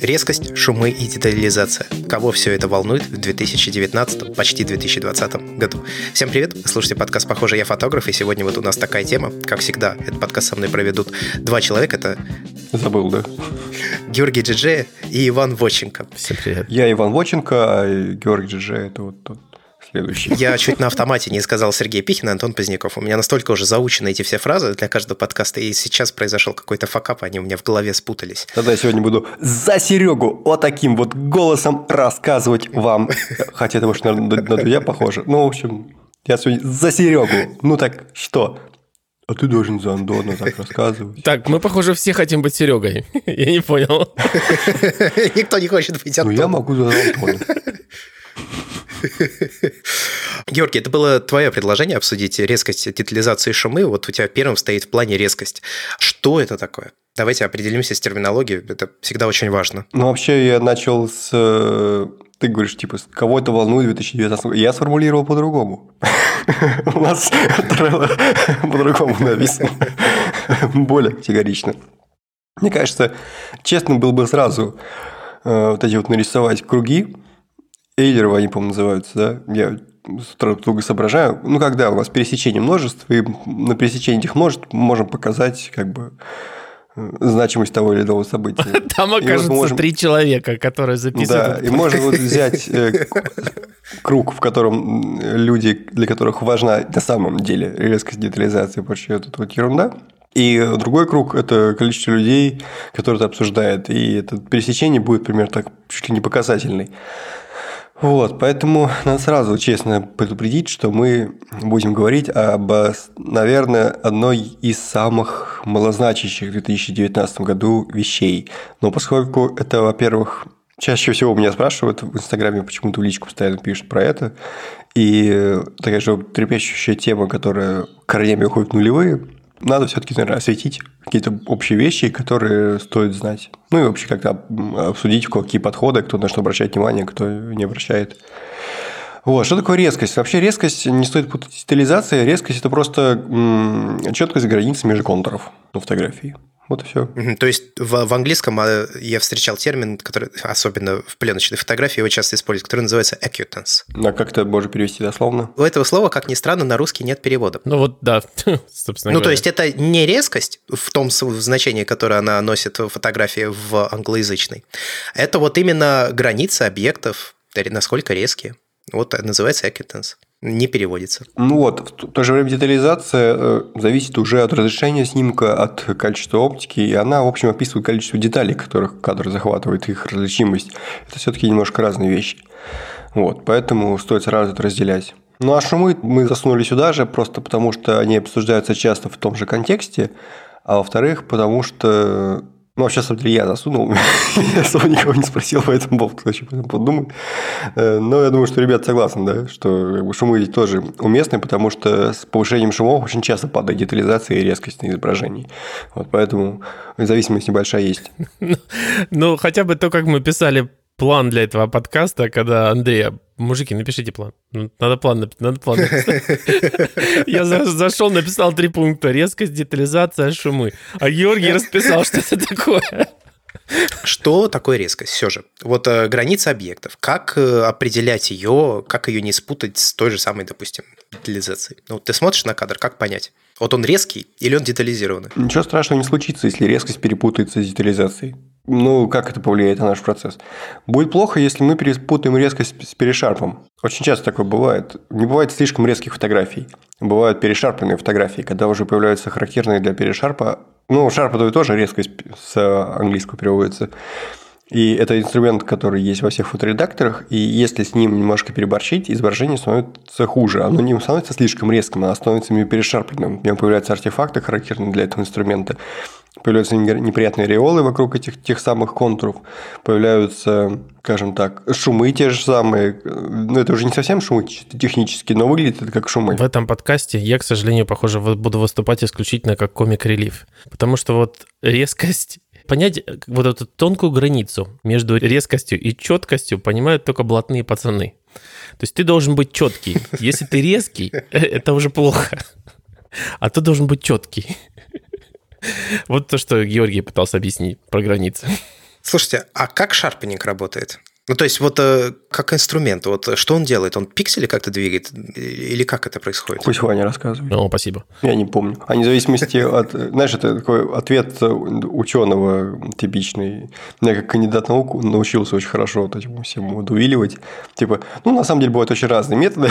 Резкость, шумы и детализация. Кого все это волнует в 2019, почти 2020 году? Всем привет, вы слушаете подкаст «Похоже, я фотограф», и сегодня вот у нас такая тема. Как всегда, этот подкаст со мной проведут два человека. Это Забыл, да? Георгий Джиджея и Иван Воченко. Всем привет. Я Иван Воченко, а Георгий Джиджея это вот тот следующий. Я чуть на автомате не сказал Сергей Пихин и Антон Поздняков. У меня настолько уже заучены эти все фразы для каждого подкаста, и сейчас произошел какой-то факап, они у меня в голове спутались. Тогда я сегодня буду за Серегу вот таким вот голосом рассказывать вам. Хотя это, может, на, на Дудя похоже. Ну, в общем, я сегодня за Серегу. Ну так что? А ты должен за Андона так рассказывать. Так, мы, похоже, все хотим быть Серегой. Я не понял. Никто не хочет быть Антоном. Ну, я могу за Антона. Георгий, это было твое предложение обсудить резкость детализации шумы. Вот у тебя первым стоит в плане резкость. Что это такое? Давайте определимся с терминологией. Это всегда очень важно. Ну, вообще, я начал с... Ты говоришь, типа, кого это волнует в 2019 Я сформулировал по-другому. У нас по-другому написано. Более категорично. Мне кажется, честно было бы сразу э, вот эти вот нарисовать круги, Эйлеровы, они, по-моему, называются, да? Я с утра долго соображаю. Ну, когда у вас пересечение множеств, и на пересечении этих множеств можем показать, как бы, значимость того или иного события. Там окажется вот можем... три человека, которые записывают. Да, и можно вот взять э, круг, в котором люди, для которых важна на самом деле резкость детализации, прочее, это вот ерунда. И другой круг – это количество людей, которые это обсуждают. И это пересечение будет, примерно так, чуть ли не показательный. Вот, поэтому надо сразу честно предупредить, что мы будем говорить об, наверное, одной из самых малозначащих в 2019 году вещей. Но поскольку это, во-первых, чаще всего меня спрашивают в Инстаграме, почему-то в личку постоянно пишут про это, и такая же трепещущая тема, которая корнями уходит в нулевые – надо все-таки, наверное, осветить какие-то общие вещи, которые стоит знать. Ну и вообще как-то обсудить, какие подходы, кто на что обращает внимание, кто не обращает. Вот. Что такое резкость? Вообще резкость не стоит путать с детализацией. Резкость – это просто четкость границы между контуров на фотографии. Вот и все. То есть в, в английском а, я встречал термин, который особенно в пленочной фотографии его часто используют, который называется acutance. А как это можно перевести дословно? У этого слова, как ни странно, на русский нет перевода. Ну вот да, собственно Ну говоря. то есть это не резкость в том значении, которое она носит в фотографии в англоязычной. Это вот именно границы объектов, насколько резкие. Вот называется acutance не переводится. Ну вот, в то же время детализация э, зависит уже от разрешения снимка, от качества оптики, и она, в общем, описывает количество деталей, которых кадр захватывает, их различимость. Это все-таки немножко разные вещи. Вот, поэтому стоит сразу это разделять. Ну а шумы мы засунули сюда же, просто потому что они обсуждаются часто в том же контексте, а во-вторых, потому что ну, вообще, а смотри, я засунул. я особо никого не спросил по этому поводу, кто еще подумает. Э, но я думаю, что ребята согласны, да, что шумы здесь тоже уместны, потому что с повышением шумов очень часто падает детализация и резкость на изображении. Вот поэтому зависимость небольшая есть. ну, хотя бы то, как мы писали план для этого подкаста, когда Андрея Мужики, напишите план. Ну, надо план, надо план Я зашел, написал три пункта. Резкость, детализация, шумы. А Георгий расписал, что это такое. Что такое резкость? Все же. Вот э, граница объектов. Как э, определять ее, как ее не спутать с той же самой, допустим, детализацией? Ну, ты смотришь на кадр, как понять? Вот он резкий или он детализированный? Ничего страшного не случится, если резкость перепутается с детализацией. Ну, как это повлияет на наш процесс? Будет плохо, если мы перепутаем резкость с перешарпом. Очень часто такое бывает. Не бывает слишком резких фотографий. Бывают перешарпанные фотографии, когда уже появляются характерные для перешарпа. Ну, шарпа тоже резкость с английского переводится. И это инструмент, который есть во всех фоторедакторах, и если с ним немножко переборщить, изображение становится хуже. Оно не становится слишком резким, оно становится перешарпленным. В нем появляются артефакты, характерные для этого инструмента появляются неприятные ореолы вокруг этих тех самых контуров, появляются, скажем так, шумы те же самые. Ну, это уже не совсем шумы технические, но выглядит это как шумы. В этом подкасте я, к сожалению, похоже, буду выступать исключительно как комик-релив. Потому что вот резкость понять вот эту тонкую границу между резкостью и четкостью понимают только блатные пацаны. То есть ты должен быть четкий. Если ты резкий, это уже плохо. А ты должен быть четкий. Вот то, что Георгий пытался объяснить про границы. Слушайте, а как шарпенинг работает? Ну, то есть, вот э, как инструмент, вот что он делает? Он пиксели как-то двигает? Или как это происходит? Пусть Ваня рассказывает. О, спасибо. Я не помню. А вне зависимости от... Знаешь, это такой ответ ученого типичный. Я как кандидат наук научился очень хорошо вот этим всем удувиливать. Типа, ну, на самом деле, бывают очень разные методы.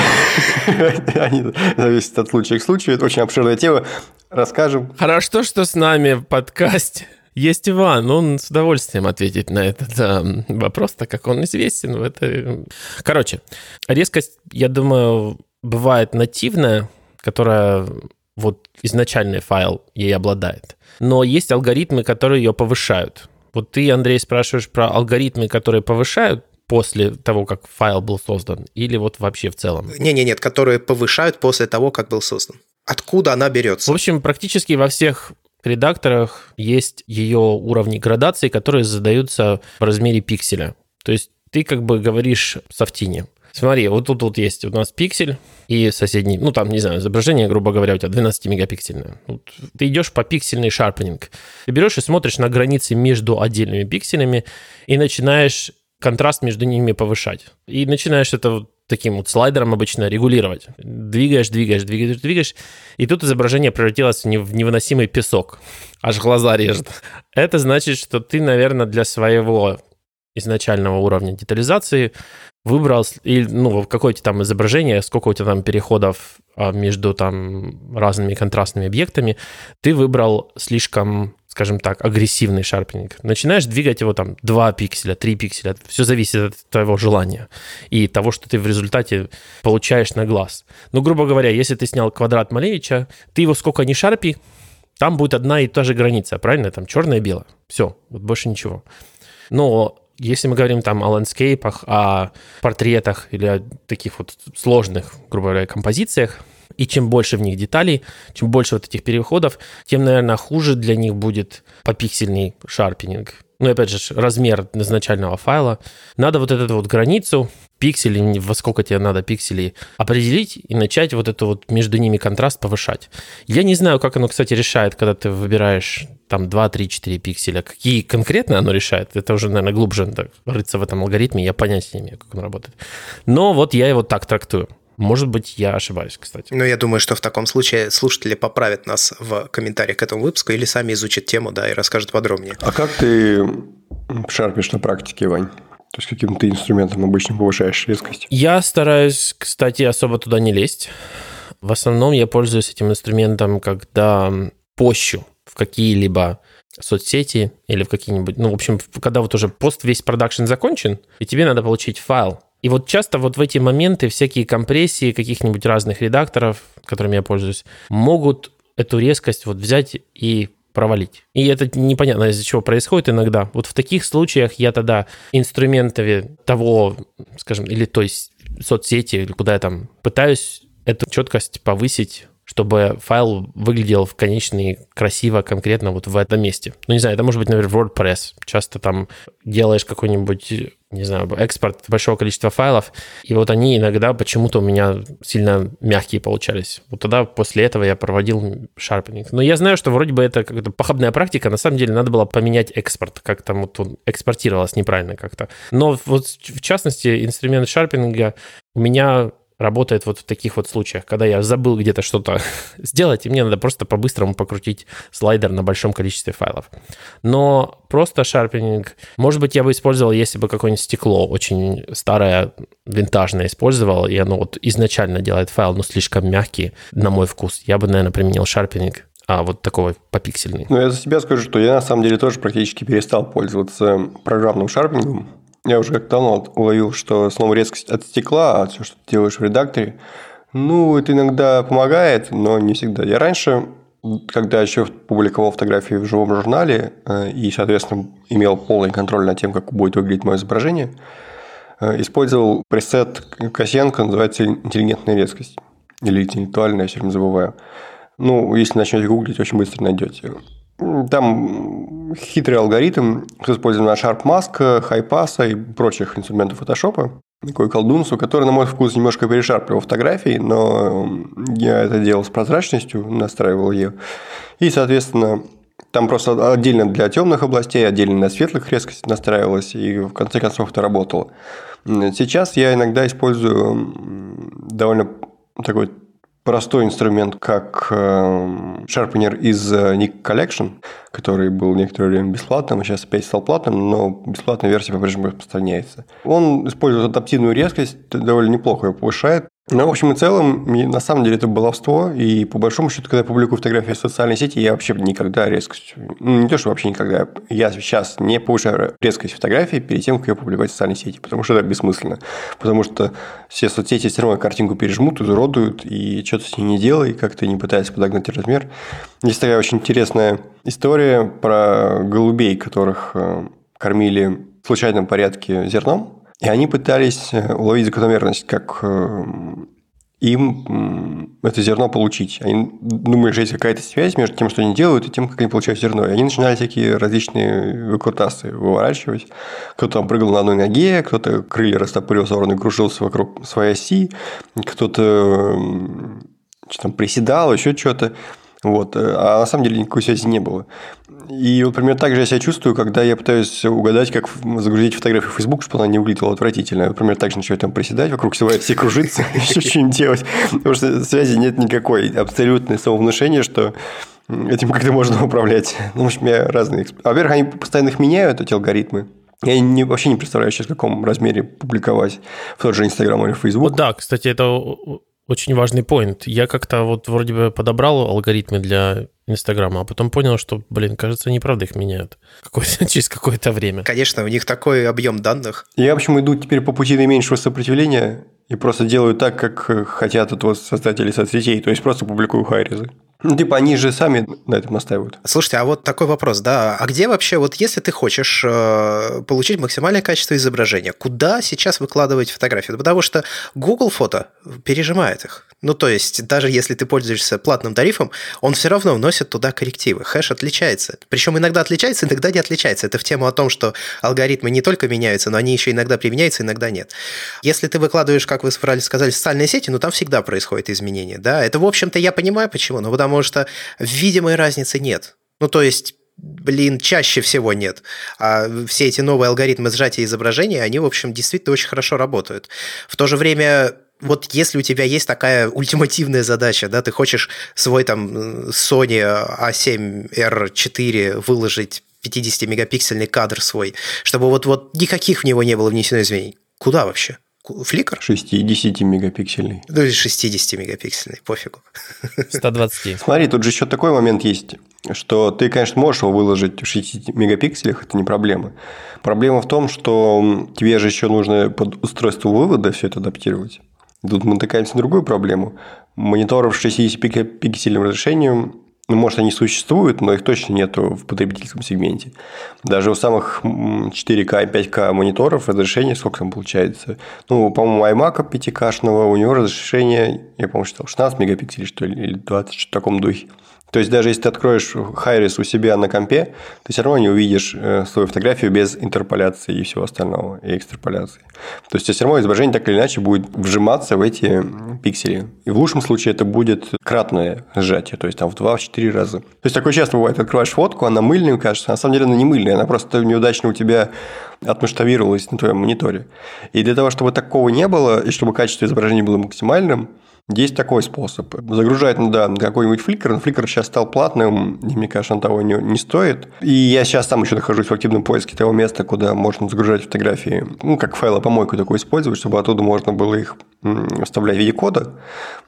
Они зависят от случая к случаю. Это очень обширная тема. Расскажем. Хорошо, что с нами в подкасте есть Иван, он с удовольствием ответит на этот э, вопрос, так как он известен в этой... Короче, резкость, я думаю, бывает нативная, которая вот изначальный файл ей обладает. Но есть алгоритмы, которые ее повышают. Вот ты, Андрей, спрашиваешь про алгоритмы, которые повышают после того, как файл был создан, или вот вообще в целом? Не-не, нет, которые повышают после того, как был создан. Откуда она берется? В общем, практически во всех редакторах есть ее уровни градации, которые задаются в размере пикселя. То есть ты как бы говоришь софтине. Смотри, вот тут вот есть у нас пиксель и соседний, ну там, не знаю, изображение, грубо говоря, у тебя 12-мегапиксельное. Вот ты идешь по пиксельный шарпенинг. Ты берешь и смотришь на границы между отдельными пикселями и начинаешь контраст между ними повышать. И начинаешь это таким вот слайдером обычно регулировать. Двигаешь, двигаешь, двигаешь, двигаешь, и тут изображение превратилось в невыносимый песок. Аж глаза режет. Это значит, что ты, наверное, для своего изначального уровня детализации выбрал, ну, какое-то там изображение, сколько у тебя там переходов а, между там разными контрастными объектами, ты выбрал слишком скажем так, агрессивный шарпинг. Начинаешь двигать его там 2 пикселя, 3 пикселя. Все зависит от твоего желания и того, что ты в результате получаешь на глаз. Ну, грубо говоря, если ты снял квадрат Малевича, ты его сколько ни шарпи, там будет одна и та же граница, правильно? Там черное и белое. Все, вот больше ничего. Но если мы говорим там о ландскейпах, о портретах или о таких вот сложных, грубо говоря, композициях, и чем больше в них деталей, чем больше вот этих переходов, тем, наверное, хуже для них будет попиксельный шарпининг. Ну, опять же, размер изначального файла. Надо вот эту вот границу, пиксели, во сколько тебе надо пикселей, определить и начать вот эту вот между ними контраст повышать. Я не знаю, как оно, кстати, решает, когда ты выбираешь там 2, 3, 4 пикселя. Какие конкретно оно решает, это уже, наверное, глубже так, рыться в этом алгоритме, я понятия не имею, как он работает. Но вот я его так трактую. Может быть, я ошибаюсь, кстати. Но я думаю, что в таком случае слушатели поправят нас в комментариях к этому выпуску или сами изучат тему, да, и расскажут подробнее. А как ты шарпишь на практике, Вань? То есть каким ты инструментом обычно повышаешь резкость? Я стараюсь, кстати, особо туда не лезть. В основном я пользуюсь этим инструментом, когда пощу в какие-либо соцсети или в какие-нибудь... Ну, в общем, когда вот уже пост весь продакшн закончен, и тебе надо получить файл, и вот часто вот в эти моменты всякие компрессии каких-нибудь разных редакторов, которыми я пользуюсь, могут эту резкость вот взять и провалить. И это непонятно, из-за чего происходит иногда. Вот в таких случаях я тогда инструментами того, скажем, или той соцсети, или куда я там пытаюсь эту четкость повысить чтобы файл выглядел в конечный красиво, конкретно вот в этом месте. Ну, не знаю, это может быть, например, WordPress. Часто там делаешь какой-нибудь, не знаю, экспорт большого количества файлов, и вот они иногда почему-то у меня сильно мягкие получались. Вот тогда после этого я проводил шарпинг. Но я знаю, что вроде бы это какая-то похабная практика, на самом деле надо было поменять экспорт, как там вот он экспортировалось неправильно как-то. Но вот в частности инструмент шарпинга у меня работает вот в таких вот случаях, когда я забыл где-то что-то сделать, и мне надо просто по-быстрому покрутить слайдер на большом количестве файлов. Но просто шарпинг, может быть, я бы использовал, если бы какое-нибудь стекло очень старое, винтажное использовал, и оно вот изначально делает файл, но слишком мягкий, на мой вкус, я бы, наверное, применил шарпинг а вот такого попиксельный. Ну, я за себя скажу, что я на самом деле тоже практически перестал пользоваться программным шарпингом. Я уже как давно уловил, что снова резкость от стекла, а все, что ты делаешь в редакторе, ну, это иногда помогает, но не всегда. Я раньше, когда еще публиковал фотографии в живом журнале э, и, соответственно, имел полный контроль над тем, как будет выглядеть мое изображение, э, использовал пресет Косенко, называется интеллигентная резкость. Или интеллектуальная, я все время забываю. Ну, если начнете гуглить, очень быстро найдете. Там хитрый алгоритм с использованием SharpMask, HiPass и прочих инструментов Photoshop. Такой колдунство, который, на мой вкус, немножко перешарпливал фотографии, но я это делал с прозрачностью, настраивал ее. И, соответственно, там просто отдельно для темных областей, отдельно для светлых резкость настраивалась, и в конце концов это работало. Сейчас я иногда использую довольно такой простой инструмент, как шарпенер э, из э, Nick Collection, который был некоторое время бесплатным, а сейчас опять стал платным, но бесплатная версия по-прежнему распространяется. Он использует адаптивную резкость, довольно неплохо ее повышает, ну, в общем и целом, на самом деле это баловство, и по большому счету, когда я публикую фотографии в социальной сети, я вообще никогда резкость, ну, не то, что вообще никогда, я сейчас не повышаю резкость фотографии перед тем, как ее публиковать в социальной сети, потому что это бессмысленно, потому что все соцсети все равно картинку пережмут, изуродуют, и что-то с ней не делай, как-то не пытаясь подогнать размер. Есть такая очень интересная история про голубей, которых э, кормили в случайном порядке зерном, и они пытались э, уловить закономерность, как э, им это зерно получить. Они думали, что есть какая-то связь между тем, что они делают, и тем, как они получают зерно. И они начинали всякие различные выкрутасы выворачивать. Кто-то там прыгал на одной ноге, кто-то крылья растопырил в сторону и кружился вокруг своей оси, кто-то что там приседал, еще что-то. Вот. А на самом деле никакой связи не было. И вот примерно так же я себя чувствую, когда я пытаюсь угадать, как загрузить фотографию в Facebook, чтобы она не выглядела отвратительно. Например, так же начинаю там приседать, вокруг всего все кружиться, еще что-нибудь делать. Потому что связи нет никакой. Абсолютное самовнушение, что этим как-то можно управлять. Ну, в общем, я разные... Во-первых, они постоянно их меняют, эти алгоритмы. Я не, вообще не представляю сейчас, в каком размере публиковать в тот же Инстаграм или Facebook. Вот да, кстати, это очень важный поинт. Я как-то вот вроде бы подобрал алгоритмы для Инстаграма, а потом понял, что, блин, кажется, они правда их меняют какое через какое-то время. Конечно, у них такой объем данных. Я, в общем, иду теперь по пути наименьшего сопротивления и просто делаю так, как хотят от вот создатели соцсетей, то есть просто публикую хайрезы. Ну, типа, они же сами на этом настаивают. Слушайте, а вот такой вопрос, да, а где вообще, вот если ты хочешь э, получить максимальное качество изображения, куда сейчас выкладывать фотографии? Потому что Google фото пережимает их. Ну, то есть, даже если ты пользуешься платным тарифом, он все равно вносит туда коррективы. Хэш отличается. Причем иногда отличается, иногда не отличается. Это в тему о том, что алгоритмы не только меняются, но они еще иногда применяются, иногда нет. Если ты выкладываешь, как вы сказали, в социальные сети, ну, там всегда происходит изменение, да. Это, в общем-то, я понимаю, почему. Но потому что видимой разницы нет. Ну, то есть, блин, чаще всего нет. А все эти новые алгоритмы сжатия изображения, они, в общем, действительно очень хорошо работают. В то же время вот если у тебя есть такая ультимативная задача, да, ты хочешь свой там Sony A7R4 выложить 50-мегапиксельный кадр свой, чтобы вот, вот никаких в него не было внесено изменений. Куда вообще? Фликр? 60 мегапиксельный. Ну или 60 мегапиксельный, пофигу. 120. Смотри, тут же еще такой момент есть, что ты, конечно, можешь его выложить в 60 мегапикселях, это не проблема. Проблема в том, что тебе же еще нужно под устройство вывода все это адаптировать. Тут мы натыкаемся на другую проблему. Мониторов с 60-пиксельным разрешением ну, может, они существуют, но их точно нет в потребительском сегменте. Даже у самых 4К и 5К мониторов разрешение сколько там получается? Ну, по-моему, iMac 5К-шного, у него разрешение, я, по-моему, считал 16 мегапикселей, что ли, или 20, что в таком духе. То есть, даже если ты откроешь Хайрис у себя на компе, ты все равно не увидишь э, свою фотографию без интерполяции и всего остального, и экстраполяции. То есть, все равно изображение так или иначе будет вжиматься в эти пиксели. И в лучшем случае это будет кратное сжатие, то есть, там в 2-4 раза. То есть, такое часто бывает, открываешь фотку, она мыльная кажется, а на самом деле она не мыльная, она просто неудачно у тебя отмасштабировалась на твоем мониторе. И для того, чтобы такого не было, и чтобы качество изображения было максимальным, есть такой способ. Загружать ну, да, какой-нибудь фликер, фликер сейчас стал платным, и мне кажется, он того не, не стоит. И я сейчас сам еще нахожусь в активном поиске того места, куда можно загружать фотографии, ну, как файлопомойку такой использовать, чтобы оттуда можно было их вставлять в виде кода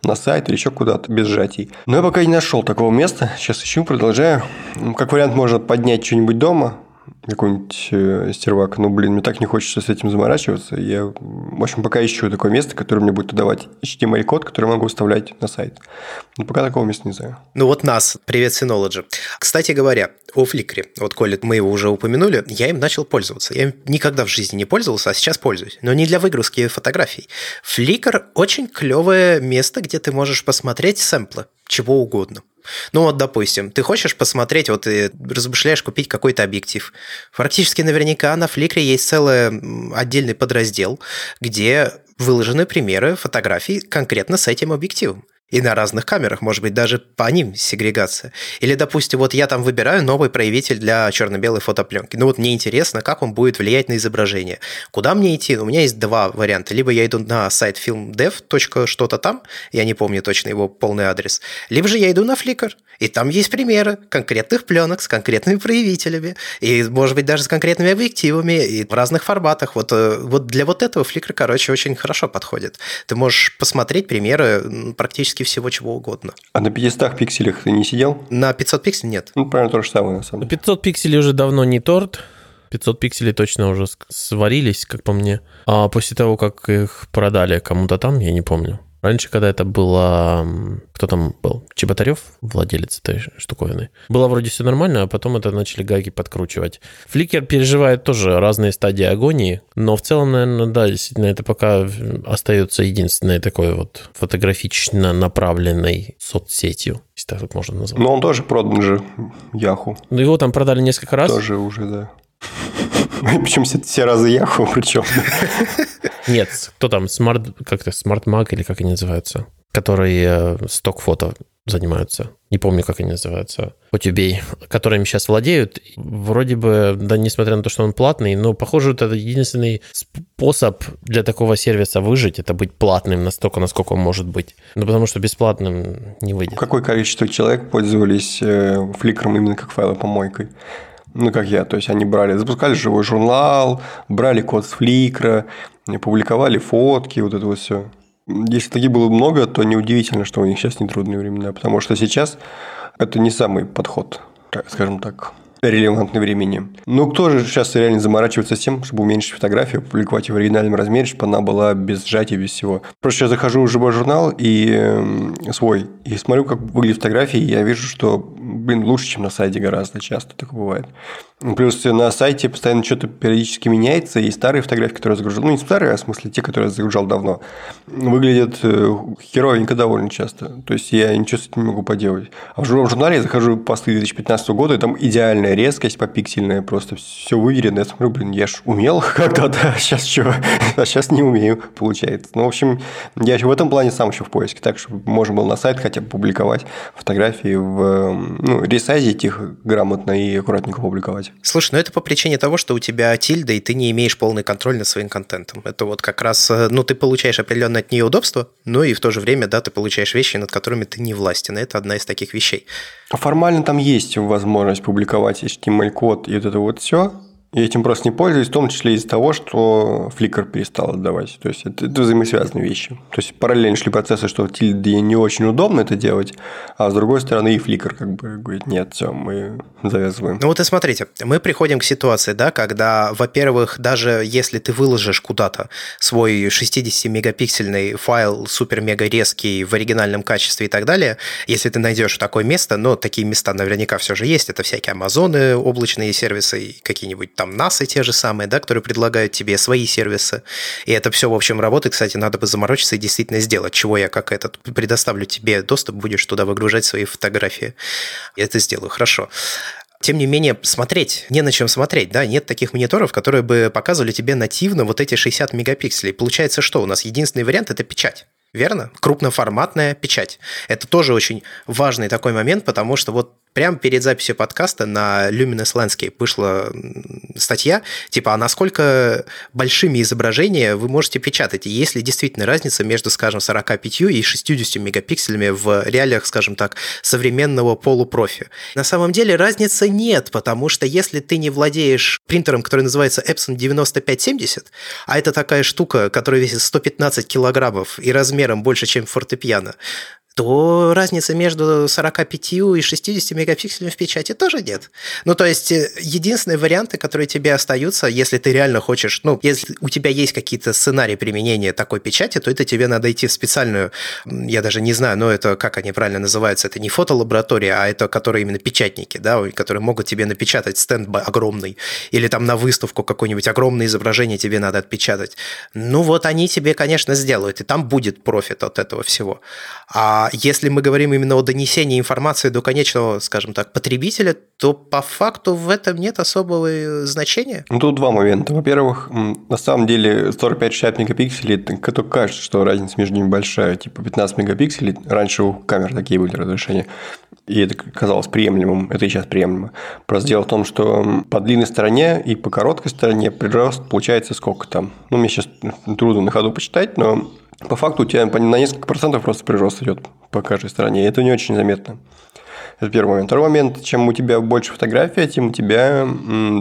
на сайт или еще куда-то без сжатий. Но я пока не нашел такого места. Сейчас ищу, продолжаю. Как вариант, можно поднять что-нибудь дома, какой-нибудь э, стервак. Ну, блин, мне так не хочется с этим заморачиваться. Я, в общем, пока ищу такое место, которое мне будет давать HTML-код, который я могу вставлять на сайт. Но пока такого места не знаю. Ну вот нас, привет, Synology. Кстати говоря, о Flickr, вот, Коля, мы его уже упомянули, я им начал пользоваться. Я им никогда в жизни не пользовался, а сейчас пользуюсь. Но не для выгрузки фотографий. Flickr очень клевое место, где ты можешь посмотреть сэмплы чего угодно. Ну вот, допустим, ты хочешь посмотреть, вот ты размышляешь купить какой-то объектив. Практически наверняка на Flickr есть целый отдельный подраздел, где выложены примеры фотографий конкретно с этим объективом. И на разных камерах, может быть, даже по ним сегрегация. Или, допустим, вот я там выбираю новый проявитель для черно-белой фотопленки. Ну вот мне интересно, как он будет влиять на изображение. Куда мне идти? У меня есть два варианта. Либо я иду на сайт filmdev. что-то там, я не помню точно его полный адрес. Либо же я иду на Flickr, и там есть примеры конкретных пленок с конкретными проявителями, и, может быть, даже с конкретными объективами, и в разных форматах. Вот, э, вот для вот этого Flickr, короче, очень хорошо подходит. Ты можешь посмотреть примеры практически практически всего чего угодно. А на 500 пикселях ты не сидел? На 500 пикселей нет. Ну, правильно то же самое, на самом деле. 500 пикселей уже давно не торт. 500 пикселей точно уже сварились, как по мне. А после того, как их продали кому-то там, я не помню. Раньше, когда это было... Кто там был? Чеботарев, владелец этой штуковины. Было вроде все нормально, а потом это начали гайки подкручивать. Фликер переживает тоже разные стадии агонии, но в целом, наверное, да, действительно, это пока остается единственной такой вот фотографично направленной соцсетью, если так можно назвать. Но он тоже продан же Яху. Ну, его там продали несколько раз. Тоже уже, да. Причем все, все разы Яху, причем. Нет, кто там, смарт, как-то Smart Mag или как они называются, которые э, сток-фото занимаются. Не помню, как они называются. Хоть убей. Которыми сейчас владеют. Вроде бы, да, несмотря на то, что он платный, но, похоже, это единственный способ для такого сервиса выжить, это быть платным настолько, насколько он может быть. Ну, потому что бесплатным не выйдет. Какое количество человек пользовались э, фликером именно как файлопомойкой? Ну, как я, то есть они брали, запускали живой журнал, брали код с фликра, публиковали фотки, вот это вот все. Если таких было много, то неудивительно, что у них сейчас нетрудные времена, потому что сейчас это не самый подход, скажем так релевантны времени. Ну, кто же сейчас реально заморачивается тем, чтобы уменьшить фотографию, публиковать в оригинальном размере, чтобы она была без сжатия, без всего. Просто я захожу в живой журнал и э, свой, и смотрю, как выглядят фотографии, и я вижу, что, блин, лучше, чем на сайте гораздо часто такое бывает. Плюс на сайте постоянно что-то периодически меняется, и старые фотографии, которые я загружал, ну не старые, а в смысле те, которые я загружал давно, выглядят э, херовенько довольно часто. То есть я ничего с этим не могу поделать. А в журнале я захожу посты 2015 года, и там идеальная резкость попиксельная, просто все выверено. Я смотрю, блин, я ж умел когда-то, а сейчас что? А сейчас не умею, получается. Ну, в общем, я в этом плане сам еще в поиске, так что можно было на сайт хотя бы публиковать фотографии в ну, ресайзить их грамотно и аккуратненько публиковать. Слушай, ну это по причине того, что у тебя тильда, и ты не имеешь полный контроль над своим контентом. Это вот как раз, э, ну, ты получаешь определенное от нее удобство, но и в то же время, да, ты получаешь вещи, над которыми ты не властен. Это одна из таких вещей. А формально там есть возможность публиковать HTML-код и вот это вот все, я этим просто не пользуюсь, в том числе из-за того, что Flickr перестал отдавать. То есть, это, это взаимосвязанные вещи. То есть, параллельно шли процессы, что в Tilde не очень удобно это делать, а с другой стороны и Flickr как бы говорит, нет, все, мы завязываем. Ну вот и смотрите, мы приходим к ситуации, да, когда, во-первых, даже если ты выложишь куда-то свой 60-мегапиксельный файл супер-мега резкий в оригинальном качестве и так далее, если ты найдешь такое место, но такие места наверняка все же есть, это всякие Амазоны, облачные сервисы, какие-нибудь там НАСА те же самые, да, которые предлагают тебе свои сервисы. И это все, в общем, работает. Кстати, надо бы заморочиться и действительно сделать, чего я как этот предоставлю тебе доступ, будешь туда выгружать свои фотографии. Я это сделаю, хорошо. Тем не менее, смотреть, не на чем смотреть, да, нет таких мониторов, которые бы показывали тебе нативно вот эти 60 мегапикселей. Получается, что у нас единственный вариант – это печать. Верно? Крупноформатная печать. Это тоже очень важный такой момент, потому что вот Прямо перед записью подкаста на Luminous Landscape вышла статья, типа, а насколько большими изображения вы можете печатать, и есть ли действительно разница между, скажем, 45 и 60 мегапикселями в реалиях, скажем так, современного полупрофи. На самом деле разницы нет, потому что если ты не владеешь принтером, который называется Epson 9570, а это такая штука, которая весит 115 килограммов и размером больше, чем фортепиано, то разницы между 45 и 60 мегапикселями в печати тоже нет. Ну, то есть, э, единственные варианты, которые тебе остаются, если ты реально хочешь, ну, если у тебя есть какие-то сценарии применения такой печати, то это тебе надо идти в специальную, я даже не знаю, но это, как они правильно называются, это не фотолаборатория, а это которые именно печатники, да, которые могут тебе напечатать стенд огромный, или там на выставку какое-нибудь огромное изображение тебе надо отпечатать. Ну, вот они тебе, конечно, сделают, и там будет профит от этого всего. А А если мы говорим именно о донесении информации до конечного, скажем так, потребителя, то по факту в этом нет особого значения. Ну, тут два момента. Во-первых, на самом деле 45-60 мегапикселей, это кажется, что разница между ними большая. Типа 15 мегапикселей, раньше у камер такие были разрешения, и это казалось приемлемым, это и сейчас приемлемо. Просто дело в том, что по длинной стороне и по короткой стороне прирост получается сколько там. Ну, мне сейчас трудно на ходу почитать, но по факту у тебя на несколько процентов просто прирост идет по каждой стороне, это не очень заметно. Это первый момент. Второй момент, чем у тебя больше фотография, тем у тебя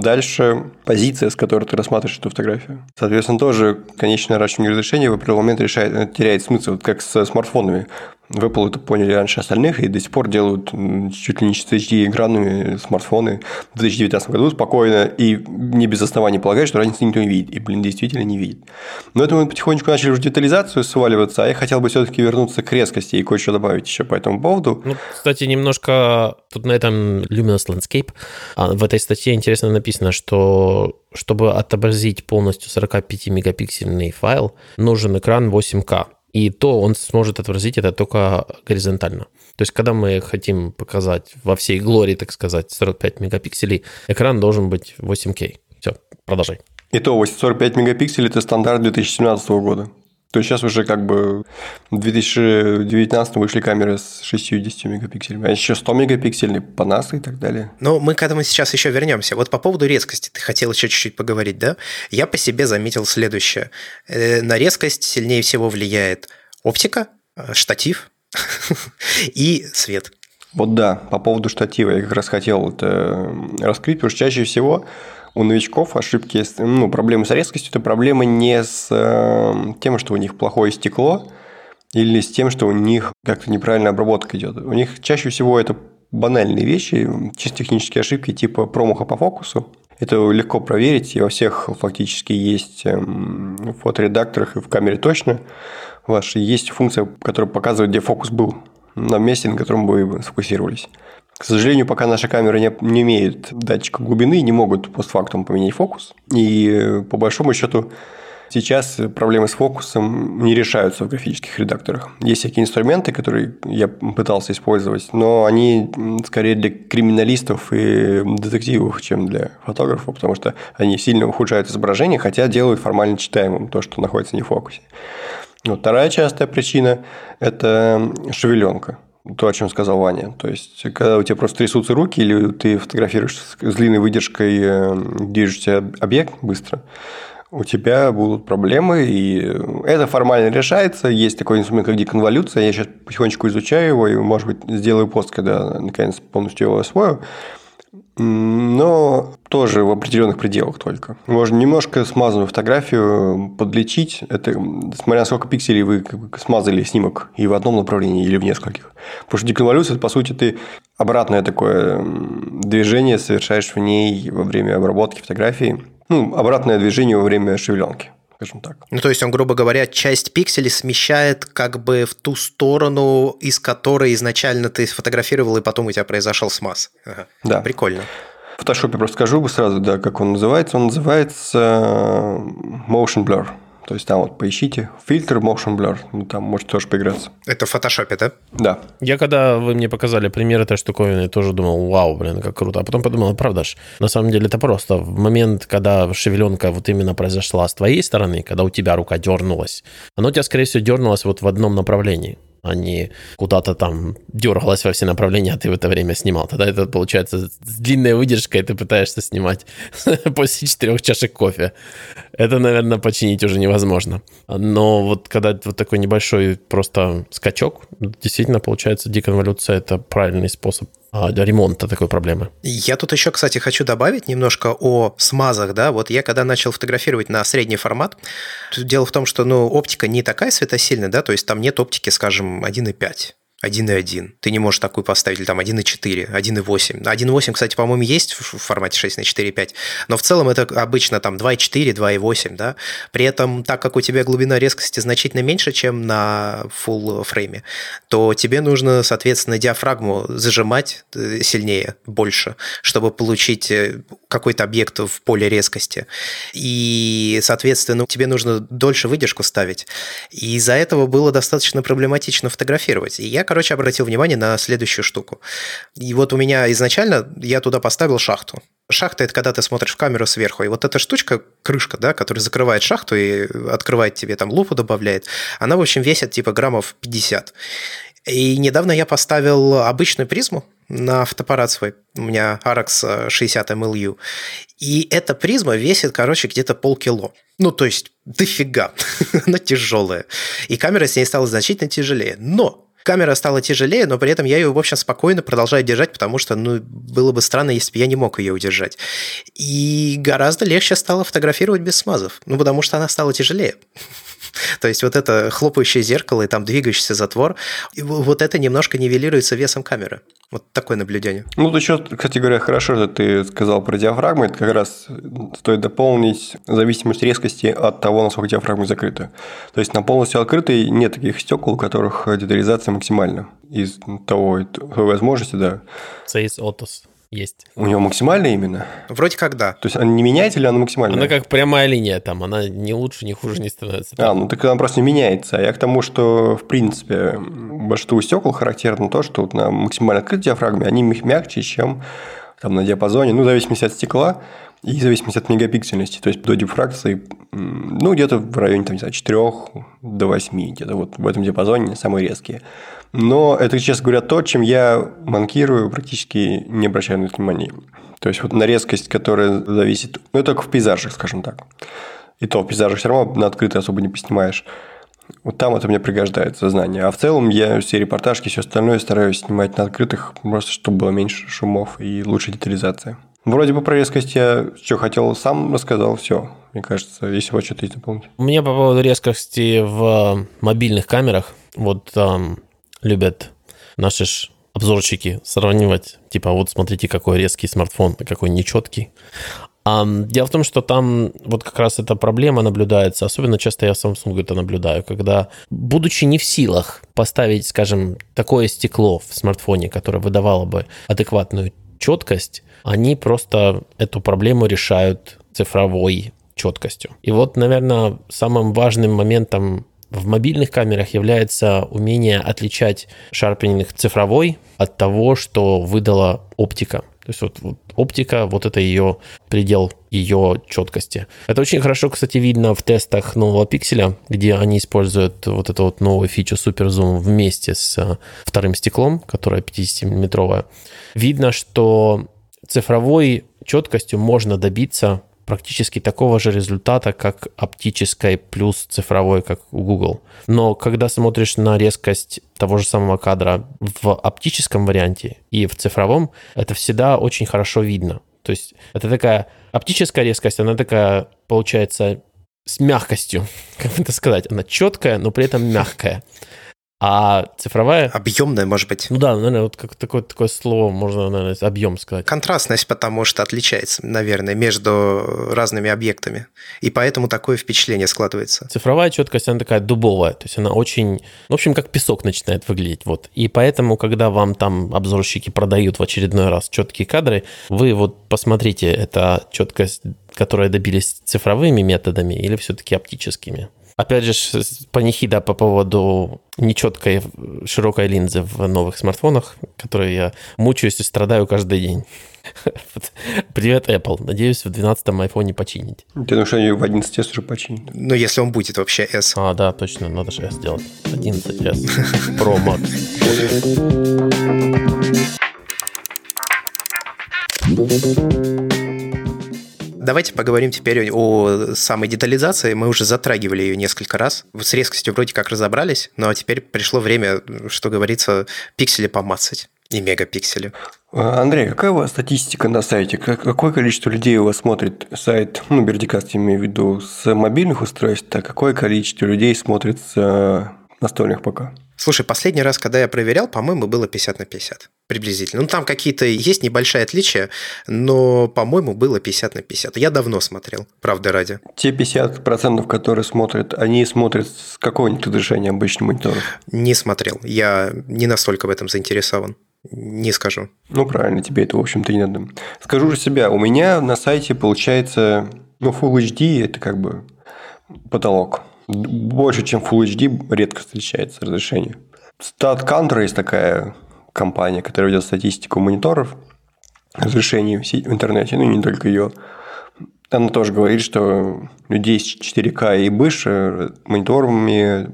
дальше позиция, с которой ты рассматриваешь эту фотографию. Соответственно, тоже конечное наращивание разрешения в определенный момент решает, теряет смысл, вот как с смартфонами. Apple это поняли раньше остальных и до сих пор делают чуть ли не с HD-экранами смартфоны в 2019 году спокойно и не без оснований полагают, что разницы никто не видит. И, блин, действительно не видит. Но это мы потихонечку начали уже детализацию сваливаться, а я хотел бы все-таки вернуться к резкости и кое-что добавить еще по этому поводу. Ну, кстати, немножко тут на этом Luminous Landscape а в этой статье интересно написано, что чтобы отобразить полностью 45-мегапиксельный файл, нужен экран 8К. И то он сможет отобразить это только горизонтально. То есть, когда мы хотим показать во всей глории, так сказать, 45 мегапикселей, экран должен быть 8К. Все, продолжай. И то 45 мегапикселей – это стандарт 2017 года. То есть сейчас уже как бы в 2019 вышли камеры с 60 мегапикселями, а еще 100 мегапиксельные по NASA и так далее. Ну, мы к этому сейчас еще вернемся. Вот по поводу резкости ты хотел еще чуть-чуть поговорить, да? Я по себе заметил следующее. Э, на резкость сильнее всего влияет оптика, э, штатив и свет. Вот да, по поводу штатива я как раз хотел это раскрыть, потому что чаще всего у новичков ошибки, ну, проблемы с резкостью – это проблема не с э, тем, что у них плохое стекло, или с тем, что у них как-то неправильная обработка идет. У них чаще всего это банальные вещи, чисто технические ошибки типа промаха по фокусу. Это легко проверить, и во всех фактически есть эм, фоторедакторах и в камере точно. Ваши есть функция, которая показывает, где фокус был на месте, на котором вы сфокусировались. К сожалению, пока наши камеры не, не имеют датчика глубины, не могут постфактум поменять фокус. И э, по большому счету сейчас проблемы с фокусом не решаются в графических редакторах. Есть всякие инструменты, которые я пытался использовать, но они скорее для криминалистов и детективов, чем для фотографов, потому что они сильно ухудшают изображение, хотя делают формально читаемым то, что находится не в фокусе. Вот вторая частая причина – это шевеленка то, о чем сказал Ваня. То есть, когда у тебя просто трясутся руки, или ты фотографируешь с длинной выдержкой э, движущийся объект быстро, у тебя будут проблемы, и это формально решается. Есть такой инструмент, как деконволюция. Я сейчас потихонечку изучаю его, и, может быть, сделаю пост, когда наконец полностью его освою но тоже в определенных пределах только. Можно немножко смазанную фотографию подлечить. Это смотря сколько пикселей вы смазали снимок и в одном направлении, или в нескольких. Потому что деконволюция, по сути, ты обратное такое движение совершаешь в ней во время обработки фотографии. Ну, обратное движение во время шевеленки скажем так. Ну, то есть он, грубо говоря, часть пикселей смещает как бы в ту сторону, из которой изначально ты сфотографировал, и потом у тебя произошел смаз. Ага. Да. Прикольно. В фотошопе просто скажу сразу, да, как он называется. Он называется э, Motion Blur. То есть там вот поищите фильтр Motion Blur, ну, там можете тоже поиграться. Это в фотошопе, да? Да. Я когда вы мне показали пример этой штуковины, тоже думал, вау, блин, как круто. А потом подумал, правда ж, на самом деле это просто в момент, когда шевеленка вот именно произошла с твоей стороны, когда у тебя рука дернулась, она у тебя, скорее всего, дернулась вот в одном направлении а не куда-то там дергалась во все направления, а ты в это время снимал. Тогда это получается с длинной выдержкой ты пытаешься снимать после четырех чашек кофе. Это, наверное, починить уже невозможно. Но вот когда вот такой небольшой просто скачок, действительно получается деконволюция – это правильный способ ремонта такой проблемы. Я тут еще, кстати, хочу добавить немножко о смазах, да, вот я когда начал фотографировать на средний формат, дело в том, что, ну, оптика не такая светосильная, да, то есть там нет оптики, скажем, 1.5, 1.1. Ты не можешь такую поставить, или там 1.4, 1.8. 1.8, кстати, по-моему, есть в формате 6 на 4.5, но в целом это обычно там 2.4, 2.8, да. При этом, так как у тебя глубина резкости значительно меньше, чем на full фрейме, то тебе нужно, соответственно, диафрагму зажимать э, сильнее, больше, чтобы получить э, какой-то объект в поле резкости. И, соответственно, тебе нужно дольше выдержку ставить. И из-за этого было достаточно проблематично фотографировать. И я короче, обратил внимание на следующую штуку. И вот у меня изначально я туда поставил шахту. Шахта – это когда ты смотришь в камеру сверху. И вот эта штучка, крышка, да, которая закрывает шахту и открывает тебе там лупу, добавляет, она, в общем, весит типа граммов 50. И недавно я поставил обычную призму на фотоаппарат свой. У меня Arax 60 MLU. И эта призма весит, короче, где-то полкило. Ну, то есть, дофига. Она тяжелая. И камера с ней стала значительно тяжелее. Но камера стала тяжелее, но при этом я ее, в общем, спокойно продолжаю держать, потому что, ну, было бы странно, если бы я не мог ее удержать. И гораздо легче стало фотографировать без смазов, ну, потому что она стала тяжелее. То есть вот это хлопающее зеркало и там двигающийся затвор, вот это немножко нивелируется весом камеры. Вот такое наблюдение. Ну, тут еще, кстати говоря, хорошо, что ты сказал про диафрагму. Это как раз стоит дополнить зависимость резкости от того, насколько диафрагма закрыта. То есть на полностью открытой нет таких стекол, у которых детализация максимальна. Из того, той возможности, да. Сейс Отос есть. У него максимальная именно? Вроде как да. То есть она не меняется или она максимальная? Она как прямая линия там, она не лучше, не хуже не становится. А, ну так она просто не меняется. А я к тому, что в принципе большинству стекол характерно то, что вот на максимально открытой диафрагме они мягче, чем там на диапазоне, ну, в зависимости от стекла и в зависимости от мегапиксельности, то есть до дифракции, ну, где-то в районе, там, не знаю, 4 до 8, где-то вот в этом диапазоне самые резкие. Но это, честно говоря, то, чем я манкирую, практически не обращаю на это внимания. То есть, вот на резкость, которая зависит... Ну, это только в пейзажах, скажем так. И то в пейзажах все равно на открытый особо не поснимаешь. Вот там это мне пригождается знание. А в целом я все репортажки, все остальное стараюсь снимать на открытых, просто чтобы было меньше шумов и лучше детализация. Вроде бы про резкость я что хотел сам рассказал, все. Мне кажется, если вы что-то есть дополнить. У меня по поводу резкости в мобильных камерах, вот там любят наши ж обзорщики сравнивать, типа, вот смотрите, какой резкий смартфон, а какой нечеткий. А, дело в том, что там вот как раз эта проблема наблюдается, особенно часто я Samsung это наблюдаю, когда, будучи не в силах поставить, скажем, такое стекло в смартфоне, которое выдавало бы адекватную четкость, они просто эту проблему решают цифровой четкостью. И вот, наверное, самым важным моментом в мобильных камерах является умение отличать шарпининг цифровой от того, что выдала оптика. То есть вот, вот оптика, вот это ее предел ее четкости. Это очень хорошо, кстати, видно в тестах нового пикселя, где они используют вот эту вот новую фичу Super Zoom вместе с э, вторым стеклом, которое 50-миллиметровое. Видно, что цифровой четкостью можно добиться практически такого же результата, как оптической плюс цифровой, как у Google. Но когда смотришь на резкость того же самого кадра в оптическом варианте и в цифровом, это всегда очень хорошо видно. То есть это такая оптическая резкость, она такая, получается, с мягкостью, как это сказать. Она четкая, но при этом мягкая. А цифровая... Объемная, может быть. Ну да, наверное, вот как такое, такое слово можно, наверное, объем сказать. Контрастность, потому что отличается, наверное, между разными объектами. И поэтому такое впечатление складывается. Цифровая четкость, она такая дубовая. То есть она очень... В общем, как песок начинает выглядеть. Вот. И поэтому, когда вам там обзорщики продают в очередной раз четкие кадры, вы вот посмотрите, это четкость, которая добились цифровыми методами или все-таки оптическими. Опять же, панихида по поводу нечеткой широкой линзы в новых смартфонах, которые я мучаюсь и страдаю каждый день. Привет, Apple. Надеюсь, в 12-м айфоне починить. Ты думаешь, они в 11s уже починят? Ну, если он будет вообще S. А, да, точно, надо же S сделать. 11s Pro Max. Давайте поговорим теперь о самой детализации. Мы уже затрагивали ее несколько раз. С резкостью вроде как разобрались, но теперь пришло время, что говорится, пиксели помацать и мегапиксели. А, Андрей, какая у вас статистика на сайте? Какое количество людей у вас смотрит сайт, ну, Бердикаст имею в виду, с мобильных устройств, а какое количество людей смотрит с э, настольных ПК? Слушай, последний раз, когда я проверял, по-моему, было 50 на 50. Приблизительно. Ну, там какие-то есть небольшие отличия, но, по-моему, было 50 на 50. Я давно смотрел, правда ради. Те 50%, которые смотрят, они смотрят с какого-нибудь разрешения обычный монитор? Не смотрел. Я не настолько в этом заинтересован. Не скажу. Ну, правильно, тебе это, в общем-то, не надо. Скажу же себя, у меня на сайте получается, ну, Full HD – это как бы потолок больше, чем Full HD, редко встречается разрешение. StatCounter есть такая компания, которая ведет статистику мониторов, разрешений в интернете, ну и не только ее. Она тоже говорит, что людей с 4К и выше мониторами,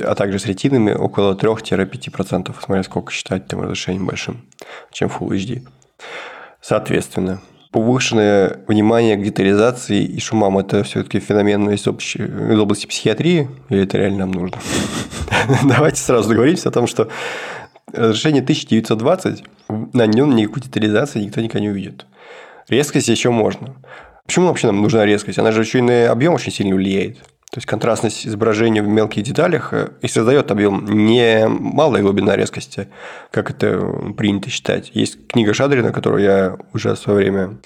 а также с ретинами около 3-5%, смотря сколько считать там разрешением большим, чем Full HD. Соответственно, повышенное внимание к детализации и шумам – это все-таки феномен из, общей, из области психиатрии, или это реально нам нужно? Давайте сразу договоримся о том, что разрешение 1920, на нем никакой детализации никто никогда не увидит. Резкость еще можно. Почему вообще нам нужна резкость? Она же еще и на объем очень сильно влияет. То есть контрастность изображения в мелких деталях э, и создает объем не малая глубина резкости, как это принято считать. Есть книга Шадрина, которую я уже в свое время,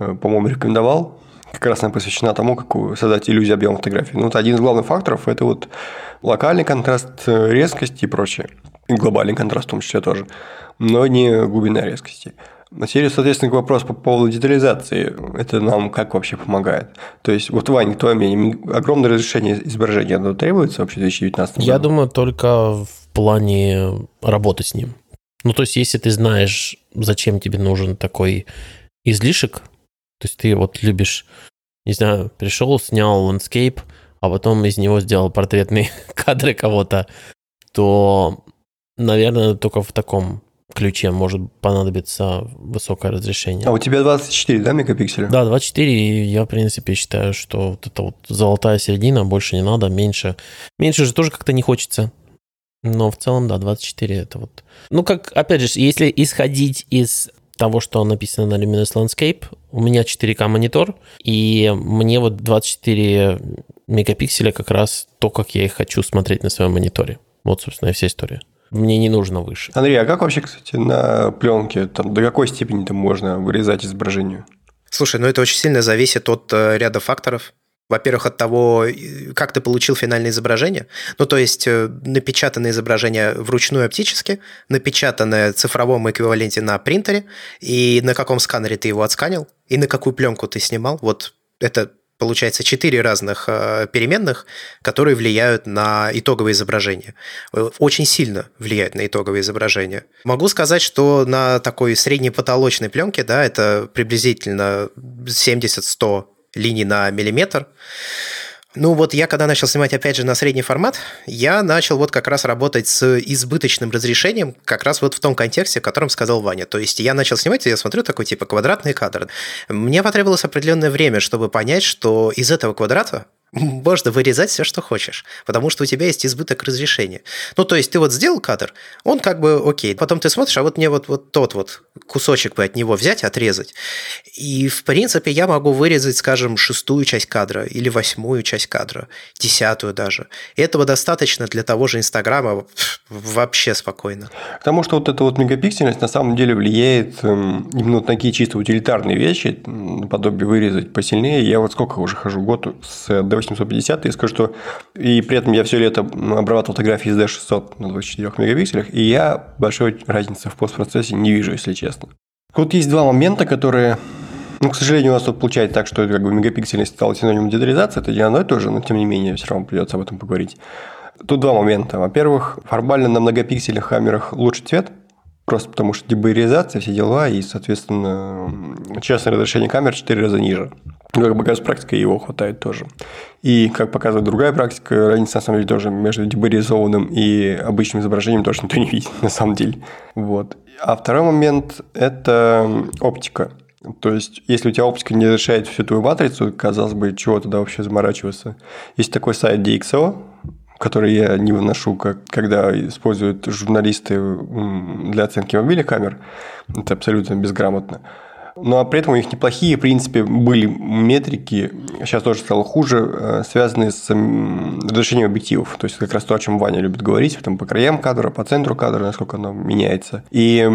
э, по-моему, рекомендовал. Как раз она посвящена тому, как создать иллюзию объема фотографии. Ну, вот один из главных факторов – это вот локальный контраст, э, резкость и прочее. И глобальный контраст в том числе тоже. Но не глубина резкости. Серию, соответственно, вопрос по поводу детализации. Это нам как вообще помогает? То есть, вот, Ваня, твое мнение, огромное разрешение изображения оно требуется вообще в 2019 году? Я думаю, только в плане работы с ним. Ну, то есть, если ты знаешь, зачем тебе нужен такой излишек, то есть ты вот любишь, не знаю, пришел, снял landscape, а потом из него сделал портретные кадры кого-то, то, наверное, только в таком ключе может понадобиться высокое разрешение. А у тебя 24, да, мегапикселя? Да, 24, и я, в принципе, считаю, что вот это вот золотая середина, больше не надо, меньше. Меньше же тоже как-то не хочется. Но в целом, да, 24 это вот... Ну, как, опять же, если исходить из того, что написано на Luminous Landscape, у меня 4К монитор, и мне вот 24 мегапикселя как раз то, как я их хочу смотреть на своем мониторе. Вот, собственно, и вся история. Мне не нужно выше. Андрей, а как вообще, кстати, на пленке, там, до какой степени там можно вырезать изображение? Слушай, ну это очень сильно зависит от э, ряда факторов. Во-первых, от того, как ты получил финальное изображение. Ну, то есть, э, напечатанное изображение вручную оптически, напечатанное в цифровом эквиваленте на принтере, и на каком сканере ты его отсканил, и на какую пленку ты снимал. Вот это получается, четыре разных э, переменных, которые влияют на итоговое изображение. Э, очень сильно влияют на итоговое изображение. Могу сказать, что на такой средней потолочной пленке, да, это приблизительно 70-100 линий на миллиметр, ну вот я когда начал снимать опять же на средний формат, я начал вот как раз работать с избыточным разрешением, как раз вот в том контексте, о котором сказал Ваня. То есть я начал снимать, и я смотрю такой типа квадратный кадр. Мне потребовалось определенное время, чтобы понять, что из этого квадрата можно вырезать все, что хочешь, потому что у тебя есть избыток разрешения. Ну, то есть ты вот сделал кадр, он как бы окей. Потом ты смотришь, а вот мне вот, вот тот вот кусочек бы от него взять, отрезать. И, в принципе, я могу вырезать, скажем, шестую часть кадра или восьмую часть кадра, десятую даже. И этого достаточно для того же Инстаграма вообще спокойно. Потому что вот эта вот мегапиксельность на самом деле влияет эм, именно на такие чисто утилитарные вещи, наподобие вырезать посильнее. Я вот сколько уже хожу, год с 850, и скажу, что и при этом я все лето обрабатывал фотографии с D600 на 24 мегапикселях, и я большой разницы в постпроцессе не вижу, если честно. Вот есть два момента, которые ну, к сожалению, у нас тут получается так, что как бы мегапиксельность стала синонимом детализации, это не одно и то же, но тем не менее все равно придется об этом поговорить. Тут два момента. Во-первых, формально на многопиксельных камерах лучше цвет, просто потому что дебоеризация, все дела, и, соответственно, честное разрешение камер в 4 раза ниже. Ну, как с практикой его хватает тоже. И, как показывает другая практика, разница на самом деле тоже между деборизованным и обычным изображением тоже никто не видит на самом деле. Вот. А второй момент – это оптика. То есть, если у тебя оптика не разрешает всю твою матрицу, казалось бы, чего тогда вообще заморачиваться. Есть такой сайт DxO, который я не выношу, как, когда используют журналисты для оценки мобильных камер. Это абсолютно безграмотно. Но при этом у них неплохие, в принципе, были метрики, сейчас тоже стало хуже, э, связанные с разрешением объективов. То есть, как раз то, о чем Ваня любит говорить, там, по краям кадра, по центру кадра, насколько оно меняется. И